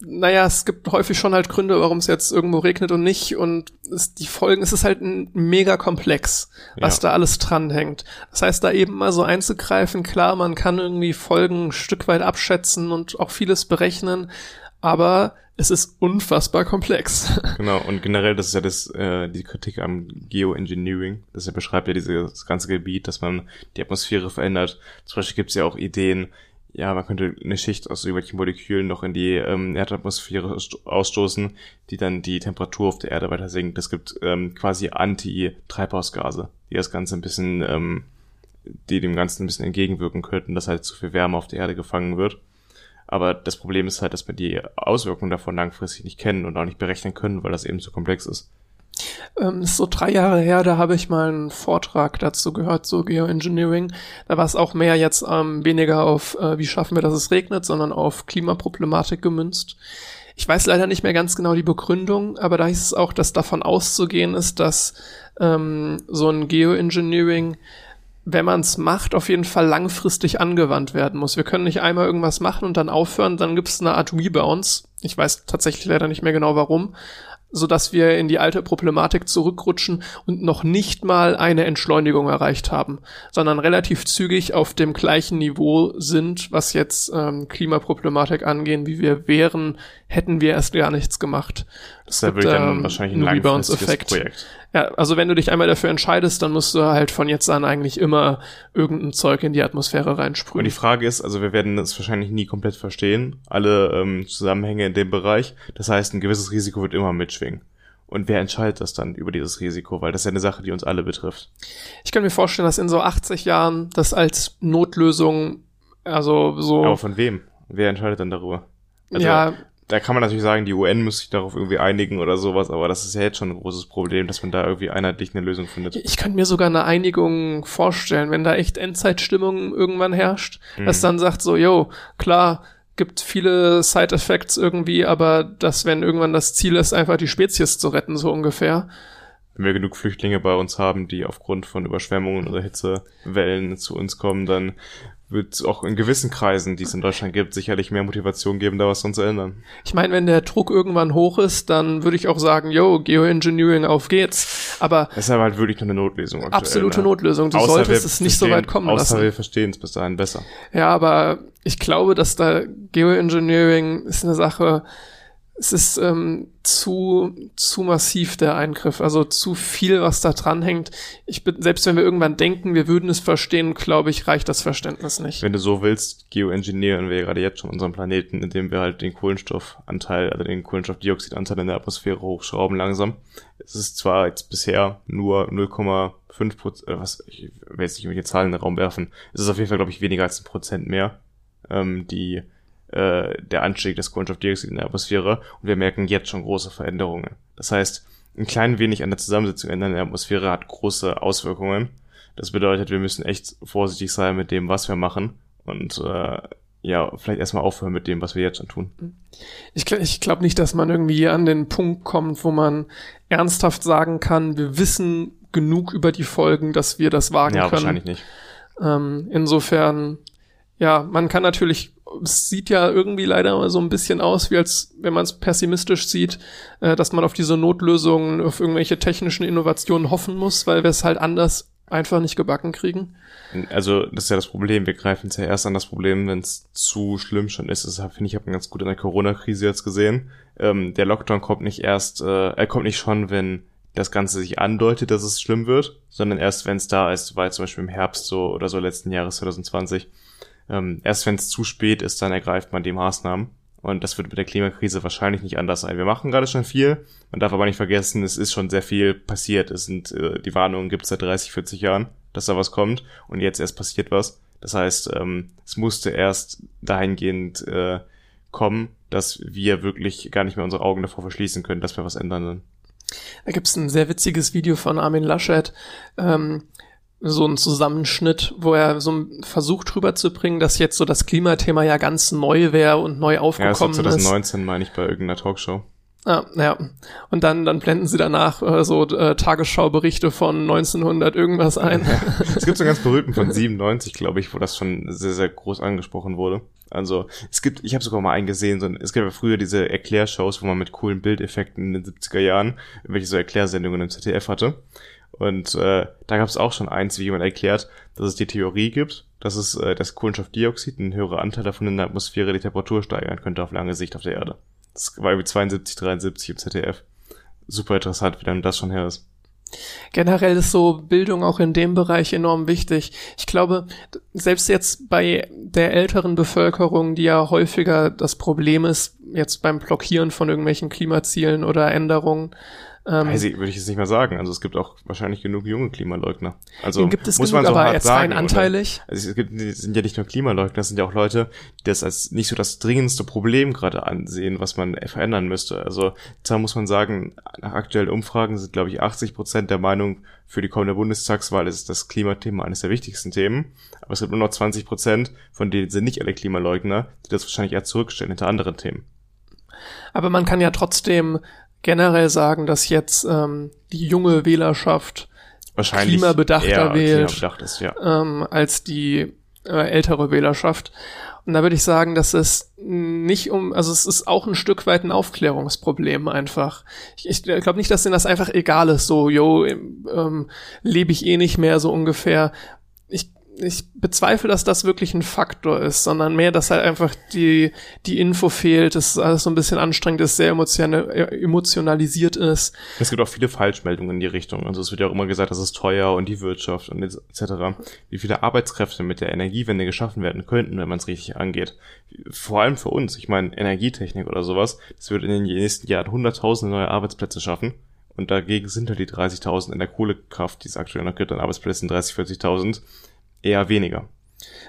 naja, es gibt häufig schon halt Gründe, warum es jetzt irgendwo regnet und nicht. Und es, die Folgen, es ist halt ein mega komplex, was ja. da alles dranhängt. Das heißt, da eben mal so einzugreifen, klar, man kann irgendwie Folgen ein Stück weit abschätzen und auch vieles berechnen, aber es ist unfassbar komplex. Genau, und generell, das ist ja das, äh, die Kritik am Geoengineering. Das ja beschreibt ja dieses ganze Gebiet, dass man die Atmosphäre verändert. Zum Beispiel gibt es ja auch Ideen, ja, man könnte eine Schicht aus irgendwelchen Molekülen noch in die ähm, Erdatmosphäre ausstoßen, die dann die Temperatur auf der Erde weiter sinkt. Es gibt ähm, quasi Anti-Treibhausgase, die das Ganze ein bisschen, ähm, die dem Ganzen ein bisschen entgegenwirken könnten, dass halt zu viel Wärme auf der Erde gefangen wird. Aber das Problem ist halt, dass wir die Auswirkungen davon langfristig nicht kennen und auch nicht berechnen können, weil das eben zu komplex ist. Ähm, so drei Jahre her, da habe ich mal einen Vortrag dazu gehört, so Geoengineering. Da war es auch mehr jetzt ähm, weniger auf, äh, wie schaffen wir, dass es regnet, sondern auf Klimaproblematik gemünzt. Ich weiß leider nicht mehr ganz genau die Begründung, aber da hieß es auch, dass davon auszugehen ist, dass ähm, so ein Geoengineering wenn man es macht, auf jeden Fall langfristig angewandt werden muss. Wir können nicht einmal irgendwas machen und dann aufhören, dann gibt es eine Art Rebounce. Ich weiß tatsächlich leider nicht mehr genau warum, so dass wir in die alte Problematik zurückrutschen und noch nicht mal eine Entschleunigung erreicht haben, sondern relativ zügig auf dem gleichen Niveau sind, was jetzt ähm, Klimaproblematik angehen, wie wir wären, hätten wir erst gar nichts gemacht. Das, das gibt, dann ähm, wahrscheinlich ein Rebounds-Effekt. Projekt. Ja, also wenn du dich einmal dafür entscheidest, dann musst du halt von jetzt an eigentlich immer irgendein Zeug in die Atmosphäre reinsprühen. Und die Frage ist, also wir werden das wahrscheinlich nie komplett verstehen, alle ähm, Zusammenhänge in dem Bereich. Das heißt, ein gewisses Risiko wird immer mitschwingen. Und wer entscheidet das dann über dieses Risiko? Weil das ist ja eine Sache, die uns alle betrifft. Ich kann mir vorstellen, dass in so 80 Jahren das als Notlösung, also so. Aber von wem? Wer entscheidet dann darüber? Also, ja, da kann man natürlich sagen, die UN muss sich darauf irgendwie einigen oder sowas, aber das ist ja jetzt schon ein großes Problem, dass man da irgendwie einheitlich eine Lösung findet. ich kann mir sogar eine Einigung vorstellen, wenn da echt Endzeitstimmung irgendwann herrscht, dass dann sagt so, yo, klar, gibt viele Side-Effects irgendwie, aber dass, wenn irgendwann das Ziel ist, einfach die Spezies zu retten, so ungefähr. Wenn wir genug Flüchtlinge bei uns haben, die aufgrund von Überschwemmungen oder Hitzewellen zu uns kommen, dann wird es auch in gewissen Kreisen, die es in Deutschland gibt, sicherlich mehr Motivation geben, da was dran zu ändern. Ich meine, wenn der Druck irgendwann hoch ist, dann würde ich auch sagen, yo, Geoengineering, auf geht's. Aber Das ist aber halt wirklich nur eine Notlösung. aktuell, absolute ne? Notlösung. Du Außer solltest es nicht so weit kommen Außer lassen. wir verstehen es bis dahin besser. Ja, aber ich glaube, dass da Geoengineering ist eine Sache, es ist ähm, zu, zu massiv der Eingriff, also zu viel, was da dran hängt. Ich bin, selbst wenn wir irgendwann denken, wir würden es verstehen, glaube ich, reicht das Verständnis nicht. Wenn du so willst, geoengineeren wir gerade jetzt schon unseren Planeten, indem wir halt den Kohlenstoffanteil, also den Kohlenstoffdioxidanteil in der Atmosphäre hochschrauben langsam. Es ist zwar jetzt bisher nur 0,5 Prozent, äh, was, ich will jetzt nicht irgendwelche Zahlen in den Raum werfen. Es ist auf jeden Fall, glaube ich, weniger als ein Prozent mehr, ähm, die, äh, der Anstieg des Kohlenstoffdioxids in der Atmosphäre und wir merken jetzt schon große Veränderungen. Das heißt, ein klein wenig an der Zusammensetzung ändern in der Atmosphäre hat große Auswirkungen. Das bedeutet, wir müssen echt vorsichtig sein mit dem, was wir machen und äh, ja, vielleicht erstmal aufhören mit dem, was wir jetzt schon tun. Ich, gl- ich glaube nicht, dass man irgendwie an den Punkt kommt, wo man ernsthaft sagen kann, wir wissen genug über die Folgen, dass wir das wagen Ja, können. wahrscheinlich nicht. Ähm, insofern, ja, man kann natürlich, es sieht ja irgendwie leider so ein bisschen aus, wie als wenn man es pessimistisch sieht, äh, dass man auf diese Notlösungen, auf irgendwelche technischen Innovationen hoffen muss, weil wir es halt anders einfach nicht gebacken kriegen. Also, das ist ja das Problem. Wir greifen es ja erst an das Problem, wenn es zu schlimm schon ist. Das finde ich, hat man ganz gut in der Corona-Krise jetzt gesehen. Ähm, der Lockdown kommt nicht erst, äh, er kommt nicht schon, wenn das Ganze sich andeutet, dass es schlimm wird, sondern erst, wenn es da ist, war zum Beispiel im Herbst so oder so letzten Jahres 2020. Ähm, erst wenn es zu spät ist, dann ergreift man die Maßnahmen. Und das wird mit der Klimakrise wahrscheinlich nicht anders sein. Wir machen gerade schon viel. Man darf aber nicht vergessen, es ist schon sehr viel passiert. Es sind, äh, die Warnungen gibt es seit 30, 40 Jahren, dass da was kommt. Und jetzt erst passiert was. Das heißt, ähm, es musste erst dahingehend äh, kommen, dass wir wirklich gar nicht mehr unsere Augen davor verschließen können, dass wir was ändern. Da gibt's ein sehr witziges Video von Armin Laschet, ähm, so ein Zusammenschnitt, wo er so versucht rüberzubringen, dass jetzt so das Klimathema ja ganz neu wäre und neu Ja, das war aufgekommen ist. 2019, meine ich, bei irgendeiner Talkshow. Ah, ja. Und dann, dann blenden sie danach äh, so äh, Tagesschauberichte von 1900 irgendwas ein. Es gibt so einen ganz berühmten von 97, glaube ich, wo das schon sehr, sehr groß angesprochen wurde. Also es gibt, ich habe sogar mal einen gesehen, so, es gab ja früher diese Erklärshows, wo man mit coolen Bildeffekten in den 70er Jahren welche so Erklärsendungen im ZDF hatte. Und äh, da gab es auch schon eins, wie jemand erklärt, dass es die Theorie gibt, dass es äh, das Kohlenstoffdioxid, ein höherer Anteil davon in der Atmosphäre, die Temperatur steigern könnte auf lange Sicht auf der Erde. Das war irgendwie 72, 73 im ZDF. Super interessant, wie dann das schon her ist. Generell ist so Bildung auch in dem Bereich enorm wichtig. Ich glaube, selbst jetzt bei der älteren Bevölkerung, die ja häufiger das Problem ist, jetzt beim Blockieren von irgendwelchen Klimazielen oder Änderungen, ähm, Also, würde ich jetzt nicht mal sagen. Also es gibt auch wahrscheinlich genug junge Klimaleugner. Also gibt es muss genug, man so aber hart jetzt sagen, rein oder? anteilig. Also es gibt, es sind ja nicht nur Klimaleugner, es sind ja auch Leute, die das als nicht so das dringendste Problem gerade ansehen, was man verändern müsste. Also da muss man sagen, nach aktuellen Umfragen sind, glaube ich, 80 Prozent der Meinung, für die kommende Bundestagswahl ist das Klimathema eines der wichtigsten Themen. Aber es gibt nur noch 20 Prozent, von denen sind nicht alle Klimaleugner, die das wahrscheinlich eher zurückstellen hinter anderen Themen. Aber man kann ja trotzdem generell sagen, dass jetzt ähm, die junge Wählerschaft Wahrscheinlich Klimabedachter wählt. Klimabedacht ist, ja. ähm, als die äh, ältere Wählerschaft. Und da würde ich sagen, dass es nicht um, also es ist auch ein Stück weit ein Aufklärungsproblem einfach. Ich, ich glaube nicht, dass denen das einfach egal ist, so, yo, ähm, lebe ich eh nicht mehr so ungefähr. Ich, bezweifle, dass das wirklich ein Faktor ist, sondern mehr, dass halt einfach die, die Info fehlt, dass alles so ein bisschen anstrengend ist, sehr emotional, emotionalisiert ist. Es gibt auch viele Falschmeldungen in die Richtung. Also es wird ja auch immer gesagt, das ist teuer und die Wirtschaft und etc. Wie viele Arbeitskräfte mit der Energiewende geschaffen werden könnten, wenn man es richtig angeht. Vor allem für uns. Ich meine, Energietechnik oder sowas, das wird in den nächsten Jahren hunderttausende neue Arbeitsplätze schaffen. Und dagegen sind halt die 30.000 in der Kohlekraft, die es aktuell noch gibt, an Arbeitsplätzen 30, 40.000, eher weniger.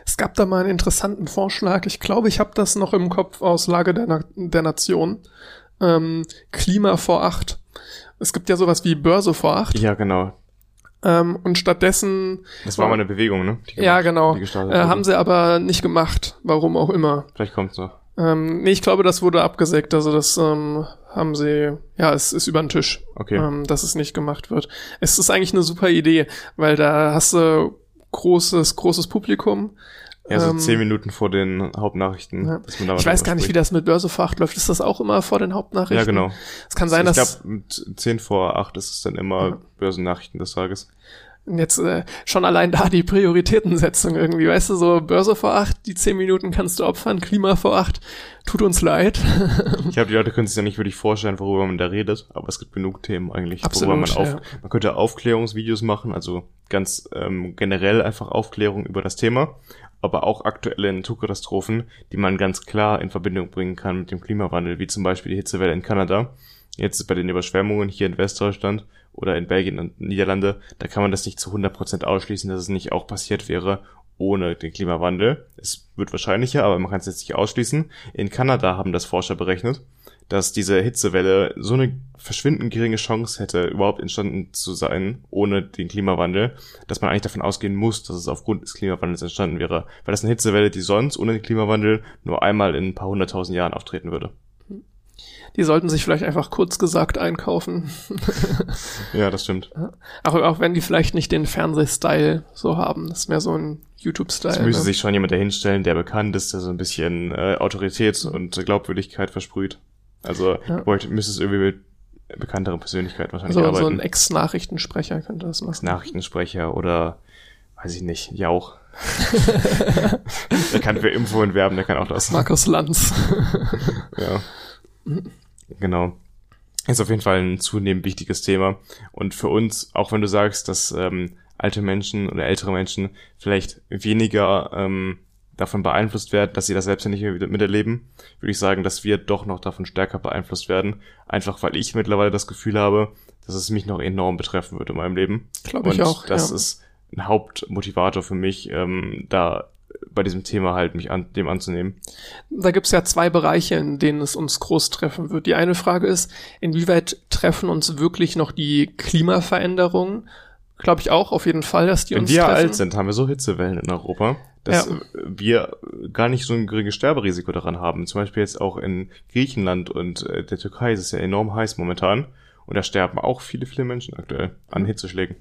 Es gab da mal einen interessanten Vorschlag. Ich glaube, ich habe das noch im Kopf aus Lage der, Na der Nation. Ähm, Klima vor acht. Es gibt ja sowas wie Börse vor acht. Ja, genau. Ähm, und stattdessen. Das war mal eine Bewegung, ne? Die ja, genau. Äh, haben sie aber nicht gemacht. Warum auch immer. Vielleicht kommt's noch. Ähm, nee, ich glaube, das wurde abgesägt. Also das ähm, haben sie, ja, es ist über den Tisch, okay. ähm, dass es nicht gemacht wird. Es ist eigentlich eine super Idee, weil da hast du großes, großes Publikum. Ja, so ähm, zehn Minuten vor den Hauptnachrichten. Ja. ich weiß gar nicht, wie das mit Börse vor acht läuft. Ist das auch immer vor den Hauptnachrichten? Ja, genau. Es kann sein, ich dass... Ich glaube, zehn vor acht ist es dann immer ja. Börsennachrichten des Tages. Jetzt äh, schon allein da die Prioritätensetzung irgendwie, weißt du, so Börse vor acht, die zehn Minuten kannst du opfern, Klima vor acht, tut uns leid. ich glaube, die Leute können sich ja nicht wirklich vorstellen, worüber man da redet, aber es gibt genug Themen eigentlich, Absolut, worüber man auf, ja. man könnte Aufklärungsvideos machen, also ganz ähm, generell einfach Aufklärung über das Thema, aber auch aktuelle Naturkatastrophen, die man ganz klar in Verbindung bringen kann mit dem Klimawandel, wie zum Beispiel die Hitzewelle in Kanada, jetzt bei den Überschwemmungen hier in Westdeutschland oder in Belgien und Niederlande, da kann man das nicht zu 100% ausschließen, dass es nicht auch passiert wäre ohne den Klimawandel. Es wird wahrscheinlicher, aber man kann es jetzt nicht ausschließen. In Kanada haben das Forscher berechnet, dass diese Hitzewelle so eine verschwindend geringe Chance hätte, überhaupt entstanden zu sein, ohne den Klimawandel, dass man eigentlich davon ausgehen muss, dass es aufgrund des Klimawandels entstanden wäre. Weil das eine Hitzewelle, die sonst ohne den Klimawandel nur einmal in ein paar hunderttausend Jahren auftreten würde. Die sollten sich vielleicht einfach kurz gesagt einkaufen. ja, das stimmt. Aber auch wenn die vielleicht nicht den Fernsehstyle so haben. Das ist mehr so ein YouTube-Style. Es müsste ne? sich schon jemand dahinstellen, der bekannt ist, der so ein bisschen äh, Autorität und Glaubwürdigkeit versprüht. Also ja. müsste es irgendwie mit bekannteren Persönlichkeiten wahrscheinlich so, arbeiten. So ein Ex-Nachrichtensprecher könnte das machen. Ex-Nachrichtensprecher oder weiß ich nicht, Jauch. der kann für Info werben, der kann auch das. Markus Lanz. ja. Genau. Ist auf jeden Fall ein zunehmend wichtiges Thema. Und für uns, auch wenn du sagst, dass ähm, alte Menschen oder ältere Menschen vielleicht weniger ähm, davon beeinflusst werden, dass sie das selbstständig miterleben, würde ich sagen, dass wir doch noch davon stärker beeinflusst werden. Einfach weil ich mittlerweile das Gefühl habe, dass es mich noch enorm betreffen würde in meinem Leben. Glaube ich auch. Das ja. ist ein Hauptmotivator für mich, ähm, da bei diesem Thema halt mich an, dem anzunehmen. Da gibt's ja zwei Bereiche, in denen es uns groß treffen wird. Die eine Frage ist, inwieweit treffen uns wirklich noch die Klimaveränderungen? Glaube ich auch auf jeden Fall, dass die Wenn uns wir treffen. alt sind, haben wir so Hitzewellen in Europa, dass Ja. wir gar nicht so ein geringes Sterberisiko daran haben. Zum Beispiel jetzt auch in Griechenland und äh, der Türkei ist es ja enorm heiß momentan. Und da sterben auch viele, viele Menschen aktuell an Hitzeschlägen.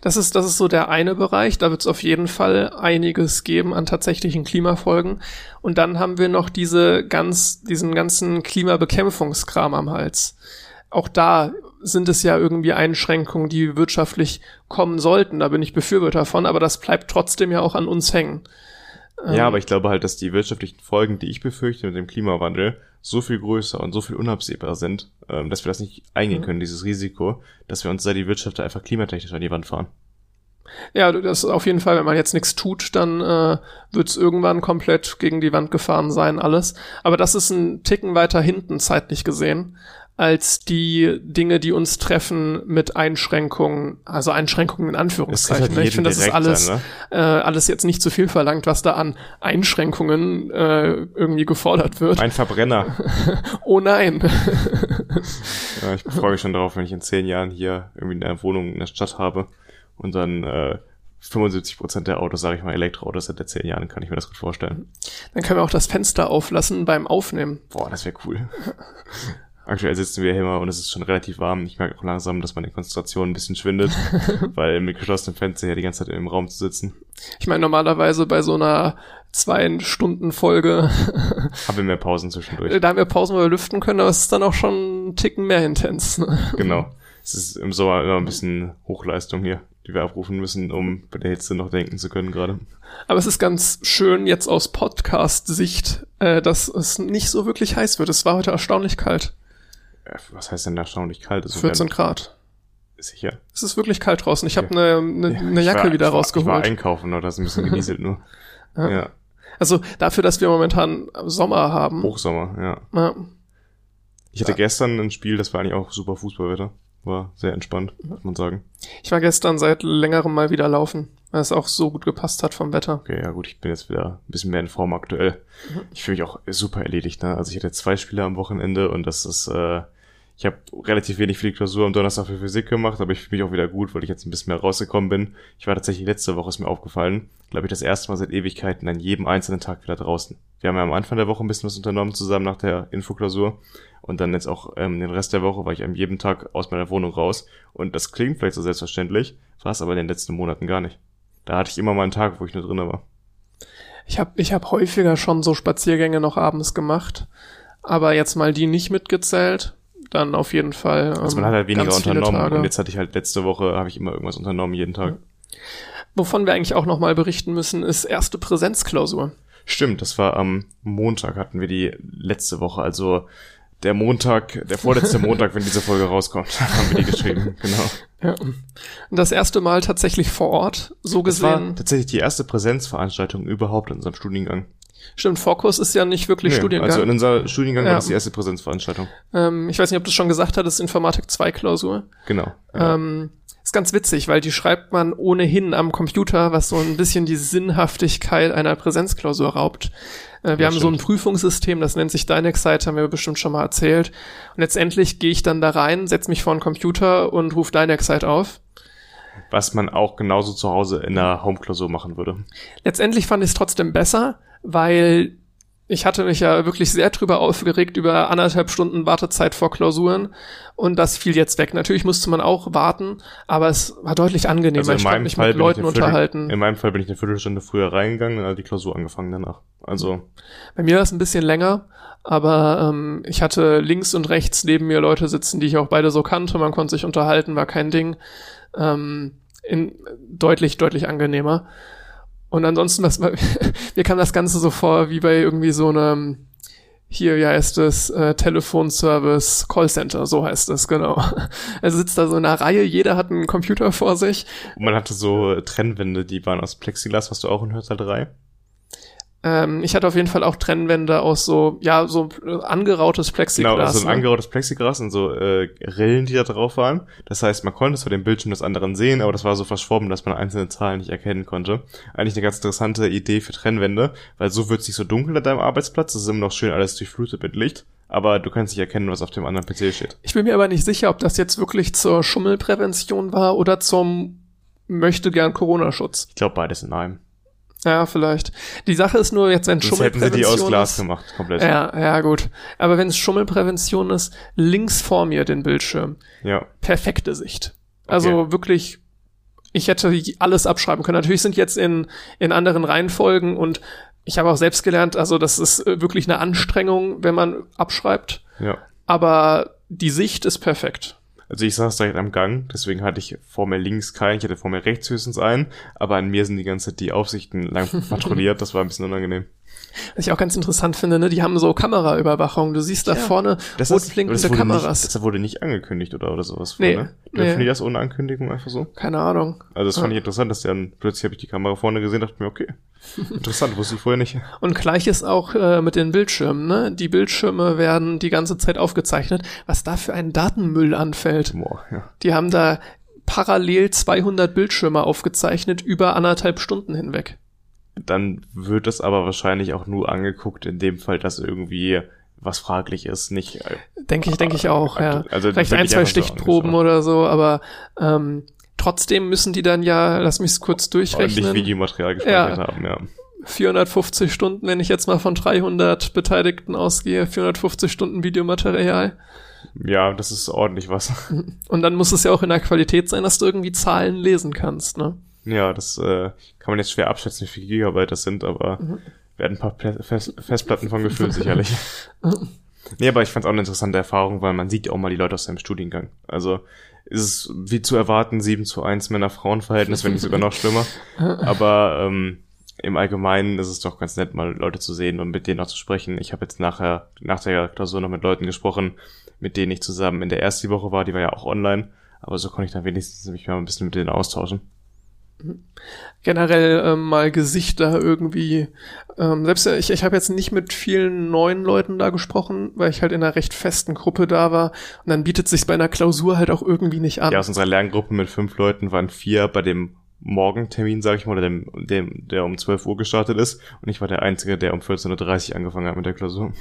Das ist, das ist so der eine Bereich. Da wird es auf jeden Fall einiges geben an tatsächlichen Klimafolgen. Und dann haben wir noch diese ganz, diesen ganzen Klimabekämpfungskram am Hals. Auch da sind es ja irgendwie Einschränkungen, die wirtschaftlich kommen sollten. Da bin ich Befürworter von, aber das bleibt trotzdem ja auch an uns hängen. Ähm, Ja, aber ich glaube halt, dass die wirtschaftlichen Folgen, die ich befürchte mit dem Klimawandel, so viel größer und so viel unabsehbar sind, ähm, dass wir das nicht eingehen Mhm. können, dieses Risiko, dass wir uns da die Wirtschaft einfach klimatechnisch an die Wand fahren. Ja, das ist auf jeden Fall, wenn man jetzt nichts tut, dann äh, wird es irgendwann komplett gegen die Wand gefahren sein, alles. Aber das ist ein Ticken weiter hinten zeitlich gesehen, als die Dinge, die uns treffen mit Einschränkungen, also Einschränkungen in Anführungszeichen. halt ne? ich finde, das ist alles, dann, äh, alles jetzt nicht zu viel verlangt, was da an Einschränkungen äh, irgendwie gefordert wird. Mein Verbrenner. Oh nein. ja, ich freue mich schon darauf, wenn ich in zehn Jahren hier irgendwie eine Wohnung in der Stadt habe und dann äh, 75 Prozent der Autos, sage ich mal, Elektroautos sind in zehn Jahren, kann ich mir das gut vorstellen. Dann können wir auch das Fenster auflassen beim Aufnehmen. Boah, das wäre cool. Aktuell sitzen wir hier immer und es ist schon relativ warm. Ich merke auch langsam, dass meine Konzentration ein bisschen schwindet, weil mit geschlossenem Fenster hier die ganze Zeit im Raum zu sitzen. Ich meine, normalerweise bei so einer zwei Stunden Folge, Haben wir mehr Pausen zwischendurch. da haben wir Pausen, wo wir lüften können, aber es ist dann auch schon ein Ticken mehr intens. Ne? Genau. Es ist im Sommer immer ein bisschen Hochleistung hier, die wir abrufen müssen, um bei der Hitze noch denken zu können gerade. Aber es ist ganz schön jetzt aus Podcast-Sicht, äh, dass es nicht so wirklich heiß wird. Es war heute erstaunlich kalt. Was heißt denn erstaunlich kalt? Es wird 14 Grad. Sicher. Es ist wirklich kalt draußen. Ich habe eine ne, Ja, ne Jacke war, wieder ich war, rausgeholt. Ich war einkaufen oder das ein bisschen genieselt nur. Ja. ja. also dafür, dass wir momentan Sommer haben. Hochsommer, ja. Ja. Ich hatte gestern ein Spiel, das war eigentlich auch super Fußballwetter. War sehr entspannt, muss man sagen. Ich war gestern seit längerem mal wieder laufen, weil es auch so gut gepasst hat vom Wetter. Okay, ja gut, ich bin jetzt wieder ein bisschen mehr in Form aktuell. Mhm. Ich fühle mich auch super erledigt, ne? Also ich hatte zwei Spiele am Wochenende und das ist, äh, ich habe relativ wenig für die Klausur am Donnerstag für Physik gemacht, aber ich fühle mich auch wieder gut, weil ich jetzt ein bisschen mehr rausgekommen bin. Ich war tatsächlich letzte Woche, ist mir aufgefallen, glaube ich, das erste Mal seit Ewigkeiten an jedem einzelnen Tag wieder draußen. Wir haben ja am Anfang der Woche ein bisschen was unternommen zusammen nach der Infoklausur und dann jetzt auch ähm, den Rest der Woche war ich an jedem Tag aus meiner Wohnung raus und das klingt vielleicht so selbstverständlich, war es aber in den letzten Monaten gar nicht. Da hatte ich immer mal einen Tag, wo ich nur drinne war. Ich habe ich hab häufiger schon so Spaziergänge noch abends gemacht, aber jetzt mal die nicht mitgezählt, dann auf jeden Fall. Also man ähm, hat halt weniger unternommen und jetzt hatte ich halt letzte Woche, habe ich immer irgendwas unternommen, jeden Tag. Wovon wir eigentlich auch nochmal berichten müssen, ist erste Präsenzklausur. Stimmt, das war am Montag hatten wir die letzte Woche, also der Montag, der vorletzte Montag, wenn diese Folge rauskommt, haben wir die geschrieben, genau. Ja. Und das erste Mal tatsächlich vor Ort, so Das war gesehen. tatsächlich die erste Präsenzveranstaltung überhaupt in unserem Studiengang. Stimmt, Vorkurs ist ja nicht wirklich Nee, Studiengang. Also in unserem Studiengang Ja. war das die erste Präsenzveranstaltung. ähm, ich weiß nicht, ob du es schon gesagt hattest, Informatik 2 Klausur. Genau. Ähm, ist ganz witzig, weil die schreibt man ohnehin am Computer, was so ein bisschen die Sinnhaftigkeit einer Präsenzklausur raubt. Äh, wir Das haben so ein stimmt. Prüfungssystem, das nennt sich Dynexite, haben wir bestimmt schon mal erzählt. Und letztendlich gehe ich dann da rein, setze mich vor den Computer und rufe Dynexite auf. Was man auch genauso zu Hause in der Home-Klausur machen würde. Letztendlich fand ich es trotzdem besser, weil ich hatte mich ja wirklich sehr drüber aufgeregt über anderthalb Stunden Wartezeit vor Klausuren und das fiel jetzt weg. Natürlich musste man auch warten, aber es war deutlich angenehmer. Also in ich konnte meinem mich Fall mit Leuten Viertel, unterhalten. In meinem Fall bin ich eine Viertelstunde früher reingegangen und hat die Klausur angefangen danach. Also Bei mir war es ein bisschen länger, aber ähm, ich hatte links und rechts neben mir Leute sitzen, die ich auch beide so kannte. Man konnte sich unterhalten, war kein Ding. Ähm, in, deutlich, deutlich angenehmer. Und ansonsten, was, mir kam das Ganze so vor, wie bei irgendwie so einem, hier, wie heißt es, äh, Telefonservice Callcenter, so heißt es, genau. Er sitzt da so in einer Reihe, jeder hat einen Computer vor sich. und man hatte so Trennwände, die waren aus Plexiglas, was du auch in Hörsaal 3. Ähm, ich hatte auf jeden Fall auch Trennwände aus so, ja, so äh, angerautes Plexiglas. Genau, also so ein ne? angerautes Plexiglas und so äh, Rillen, die da drauf waren. Das heißt, man konnte zwar den Bildschirm des anderen sehen, aber das war so verschwommen, dass man einzelne Zahlen nicht erkennen konnte. Eigentlich eine ganz interessante Idee für Trennwände, weil so wird es nicht so dunkel an deinem Arbeitsplatz. Es ist immer noch schön alles durchflutet mit Licht, aber du kannst nicht erkennen, was auf dem anderen PC steht. Ich bin mir aber nicht sicher, ob das jetzt wirklich zur Schummelprävention war oder zum möchte gern Corona-Schutz. Ich glaube, beides in einem. Ja, vielleicht. Die Sache ist nur jetzt, wenn Sonst hätten sie die Schummelprävention aus Glas ist, gemacht, komplett. Ja, ja, gut. Aber wenn es Schummelprävention ist, links vor mir den Bildschirm. ja. Perfekte Sicht. Also Okay. wirklich, ich hätte alles abschreiben können. Natürlich sind jetzt in, in anderen Reihenfolgen und ich habe auch selbst gelernt, also das ist äh, wirklich eine Anstrengung, wenn man abschreibt. Ja. Aber die Sicht ist perfekt. Also ich saß direkt am Gang, deswegen hatte ich vor mir links keinen, ich hatte vor mir rechts höchstens einen, aber an mir sind die ganze Zeit die Aufsichten lang patrouilliert, das war ein bisschen unangenehm. Was ich auch ganz interessant finde, ne, die haben so Kameraüberwachung. Du siehst da Ja. vorne Das rot ist- blinkende Kameras. Nicht, das wurde nicht angekündigt oder, oder sowas. Nee, vorne. Dürfen nee. die das ohne Ankündigung einfach so? Keine Ahnung. Also das fand Ja. ich interessant, dass dann plötzlich habe ich die Kamera vorne gesehen, dachte mir, okay, interessant, wusste ich vorher nicht. Und gleich ist auch äh, mit den Bildschirmen, ne? Die Bildschirme werden die ganze Zeit aufgezeichnet, was da für ein Datenmüll anfällt. Boah, ja. Die haben da parallel 200 Bildschirme aufgezeichnet über anderthalb Stunden hinweg. Dann wird das aber wahrscheinlich auch nur angeguckt, in dem Fall, dass irgendwie was fraglich ist, nicht. äh, Denke ich, denke ich auch, ja. Also Vielleicht wirklich ein, zwei so Stichproben angeschaut. oder so, aber ähm, trotzdem müssen die dann ja, lass mich kurz ordentlich durchrechnen. Videomaterial gespeichert Ja. haben, ja. 450 Stunden, wenn ich jetzt mal von 300 Beteiligten ausgehe, 450 Stunden Videomaterial. Ja, das ist ordentlich was. Und dann muss es ja auch in der Qualität sein, dass du irgendwie Zahlen lesen kannst, ne? Ja, das äh, kann man jetzt schwer abschätzen, wie viele Gigabyte das sind, aber Mhm. Werden ein paar Pla- Fest Festplatten von gefüllt, sicherlich. nee, aber ich fand es auch eine interessante Erfahrung, weil man sieht ja auch mal die Leute aus seinem Studiengang. Also ist es wie zu erwarten, 7 zu 1 Männer-Frauen-Verhältnis, wenn nicht sogar noch schlimmer. Aber ähm, im Allgemeinen ist es doch ganz nett, mal Leute zu sehen und mit denen auch zu sprechen. Ich habe jetzt nachher, nach der Klausur noch mit Leuten gesprochen, mit denen ich zusammen in der ersten Woche war, die war ja auch online, aber so konnte ich dann wenigstens mich mal ein bisschen mit denen austauschen. Generell ähm, mal Gesichter irgendwie. Ähm, selbst äh, ich, ich habe jetzt nicht mit vielen neuen Leuten da gesprochen, weil ich halt in einer recht festen Gruppe da war. Und dann bietet sich bei einer Klausur halt auch irgendwie nicht an. Ja, aus unserer Lerngruppe mit fünf Leuten waren vier bei dem Morgentermin, sag ich mal, oder dem, dem, der um 12 Uhr gestartet ist. Und ich war der Einzige, der um 14.30 Uhr angefangen hat mit der Klausur.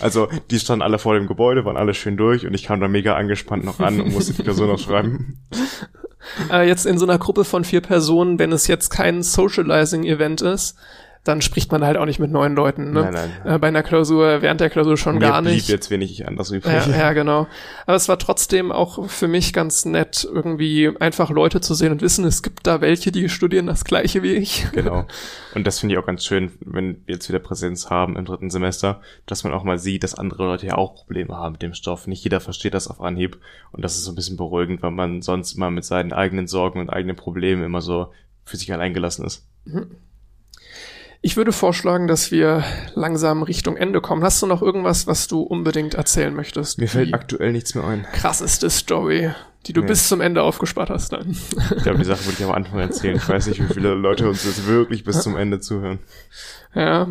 Also, die standen alle vor dem Gebäude, waren alle schön durch und ich kam da mega angespannt noch an und musste die Klausur noch schreiben. Äh, jetzt in so einer Gruppe von vier Personen, wenn es jetzt kein Socializing-Event ist, dann spricht man halt auch nicht mit neuen Leuten. Ne? Nein, nein. Äh, bei einer Klausur, während der Klausur schon Mir gar blieb nicht. jetzt wenig anders übrig. Ja, ja, genau. Aber es war trotzdem auch für mich ganz nett, irgendwie einfach Leute zu sehen und wissen, es gibt da welche, die studieren das gleiche wie ich. Genau. Und das finde ich auch ganz schön, wenn wir jetzt wieder Präsenz haben im dritten Semester, dass man auch mal sieht, dass andere Leute ja auch Probleme haben mit dem Stoff. Nicht jeder versteht das auf Anhieb. Und das ist so ein bisschen beruhigend, weil man sonst immer mit seinen eigenen Sorgen und eigenen Problemen immer so für sich allein gelassen ist. Ich würde vorschlagen, dass wir langsam Richtung Ende kommen. Hast du noch irgendwas, was du unbedingt erzählen möchtest? Mir fällt aktuell nichts mehr ein. krasseste Story, die du Nee. bis zum Ende aufgespart hast dann. Ich glaube, die Sache würde ich am Anfang erzählen. Ich weiß nicht, wie viele Leute uns jetzt wirklich bis zum Ende zuhören. Ja.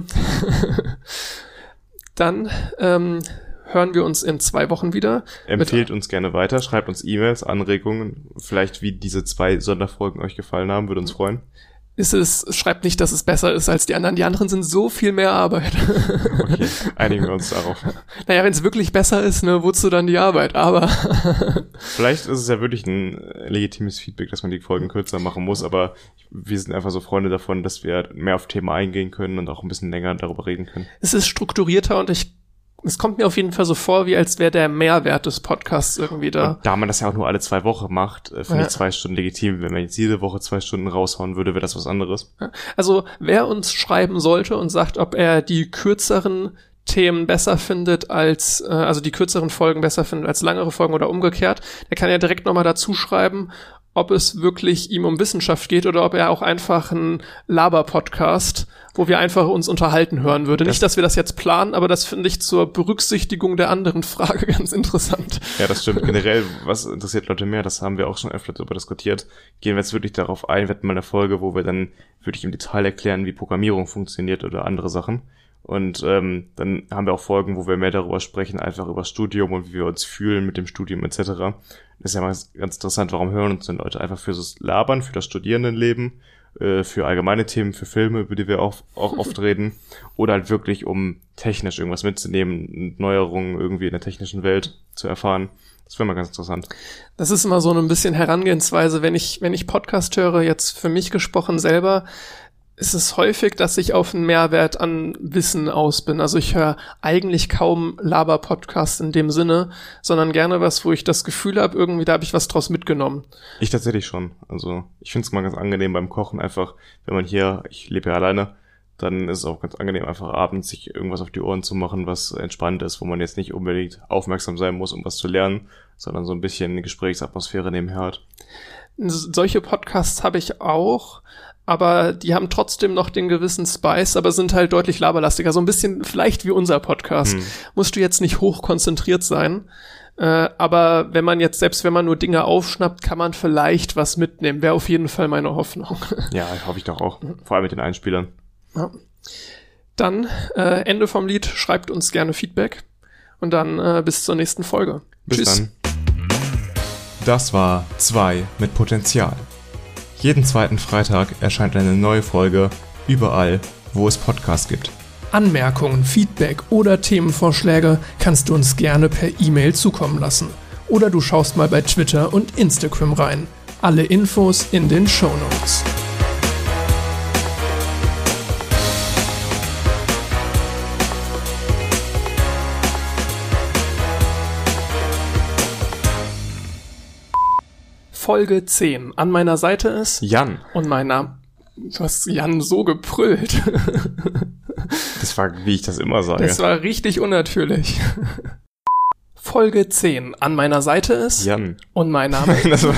Dann ähm, hören wir uns in zwei Wochen wieder. Empfehlt uns gerne weiter, schreibt uns E-Mails, Anregungen, vielleicht wie diese zwei Sonderfolgen euch gefallen haben, würde uns freuen. Ist es, schreibt nicht, dass es besser ist als die anderen. Die anderen sind so viel mehr Arbeit. Okay, einigen wir uns darauf. naja, wenn es wirklich besser ist, ne, wozu dann die Arbeit? Aber Vielleicht ist es ja wirklich ein legitimes Feedback, dass man die Folgen kürzer machen muss, aber wir sind einfach so Freunde davon, dass wir mehr auf Thema eingehen können und auch ein bisschen länger darüber reden können. es ist strukturierter und ich, es kommt mir auf jeden Fall so vor, wie als wäre der Mehrwert des Podcasts irgendwie da. Und da man das ja auch nur alle zwei Wochen macht, äh, finde Ja. ich zwei Stunden legitim. Wenn man jetzt jede Woche zwei Stunden raushauen würde, wäre das was anderes. Also wer uns schreiben sollte und sagt, ob er die kürzeren Themen besser findet als, äh, also die kürzeren Folgen besser findet als langere Folgen oder umgekehrt, der kann ja direkt nochmal dazu schreiben, ob es wirklich ihm um Wissenschaft geht oder ob er auch einfach einen Laber-Podcast, wo wir einfach uns unterhalten hören würde. Nicht, dass wir das jetzt planen, aber das finde ich zur Berücksichtigung der anderen Frage ganz interessant. Ja, das stimmt. Generell, was interessiert Leute mehr? Das haben wir auch schon öfter darüber diskutiert. Gehen wir jetzt wirklich darauf ein, wir hatten mal eine Folge, wo wir dann wirklich im Detail erklären, wie Programmierung funktioniert oder andere Sachen. Und ähm, dann haben wir auch Folgen, wo wir mehr darüber sprechen, einfach über Studium und wie wir uns fühlen mit dem Studium etc. Das ist ja mal ganz interessant, warum hören uns denn Leute einfach für das Labern, für das Studierendenleben, äh, für allgemeine Themen, für Filme, über die wir auch, auch oft reden, oder halt wirklich, um technisch irgendwas mitzunehmen, Neuerungen irgendwie in der technischen Welt zu erfahren. Das wäre mal ganz interessant. Das ist immer so ein bisschen Herangehensweise, wenn ich, wenn ich Podcast höre, jetzt für mich gesprochen selber, ist es häufig, dass ich auf einen Mehrwert an Wissen aus bin. Also ich höre eigentlich kaum Laber-Podcasts in dem Sinne, sondern gerne was, wo ich das Gefühl habe, irgendwie da habe ich was draus mitgenommen. Ich tatsächlich schon. Also ich finde es mal ganz angenehm beim Kochen einfach, wenn man hier, ich lebe ja alleine, dann ist es auch ganz angenehm, einfach abends sich irgendwas auf die Ohren zu machen, was entspannt ist, wo man jetzt nicht unbedingt aufmerksam sein muss, um was zu lernen, sondern so ein bisschen eine Gesprächsatmosphäre nebenher hat. Solche Podcasts habe ich auch, aber die haben trotzdem noch den gewissen Spice, aber sind halt deutlich laberlastiger. So ein bisschen vielleicht wie unser Podcast. Hm. Musst du jetzt nicht hoch konzentriert sein. Äh, aber wenn man jetzt, selbst wenn man nur Dinge aufschnappt, kann man vielleicht was mitnehmen. Wäre auf jeden Fall meine Hoffnung. Ja, hoffe ich doch auch. Vor allem mit den Einspielern. Ja. Dann äh, Ende vom Lied. Schreibt uns gerne Feedback. Und dann äh, bis zur nächsten Folge. Bis Tschüss. dann. Das war 2 mit Potenzial. Jeden zweiten Freitag erscheint eine neue Folge überall, wo es Podcasts gibt. Anmerkungen, Feedback oder Themenvorschläge kannst du uns gerne per E-Mail zukommen lassen. Oder du schaust mal bei Twitter und Instagram rein. Alle Infos in den Show Notes. Folge 10. An meiner Seite ist Jan, und mein Name. Du hast Jan so gebrüllt. das war, wie ich das immer sage. Das war richtig unnatürlich. Folge 10. An meiner Seite ist Jan. und mein Name. Das war,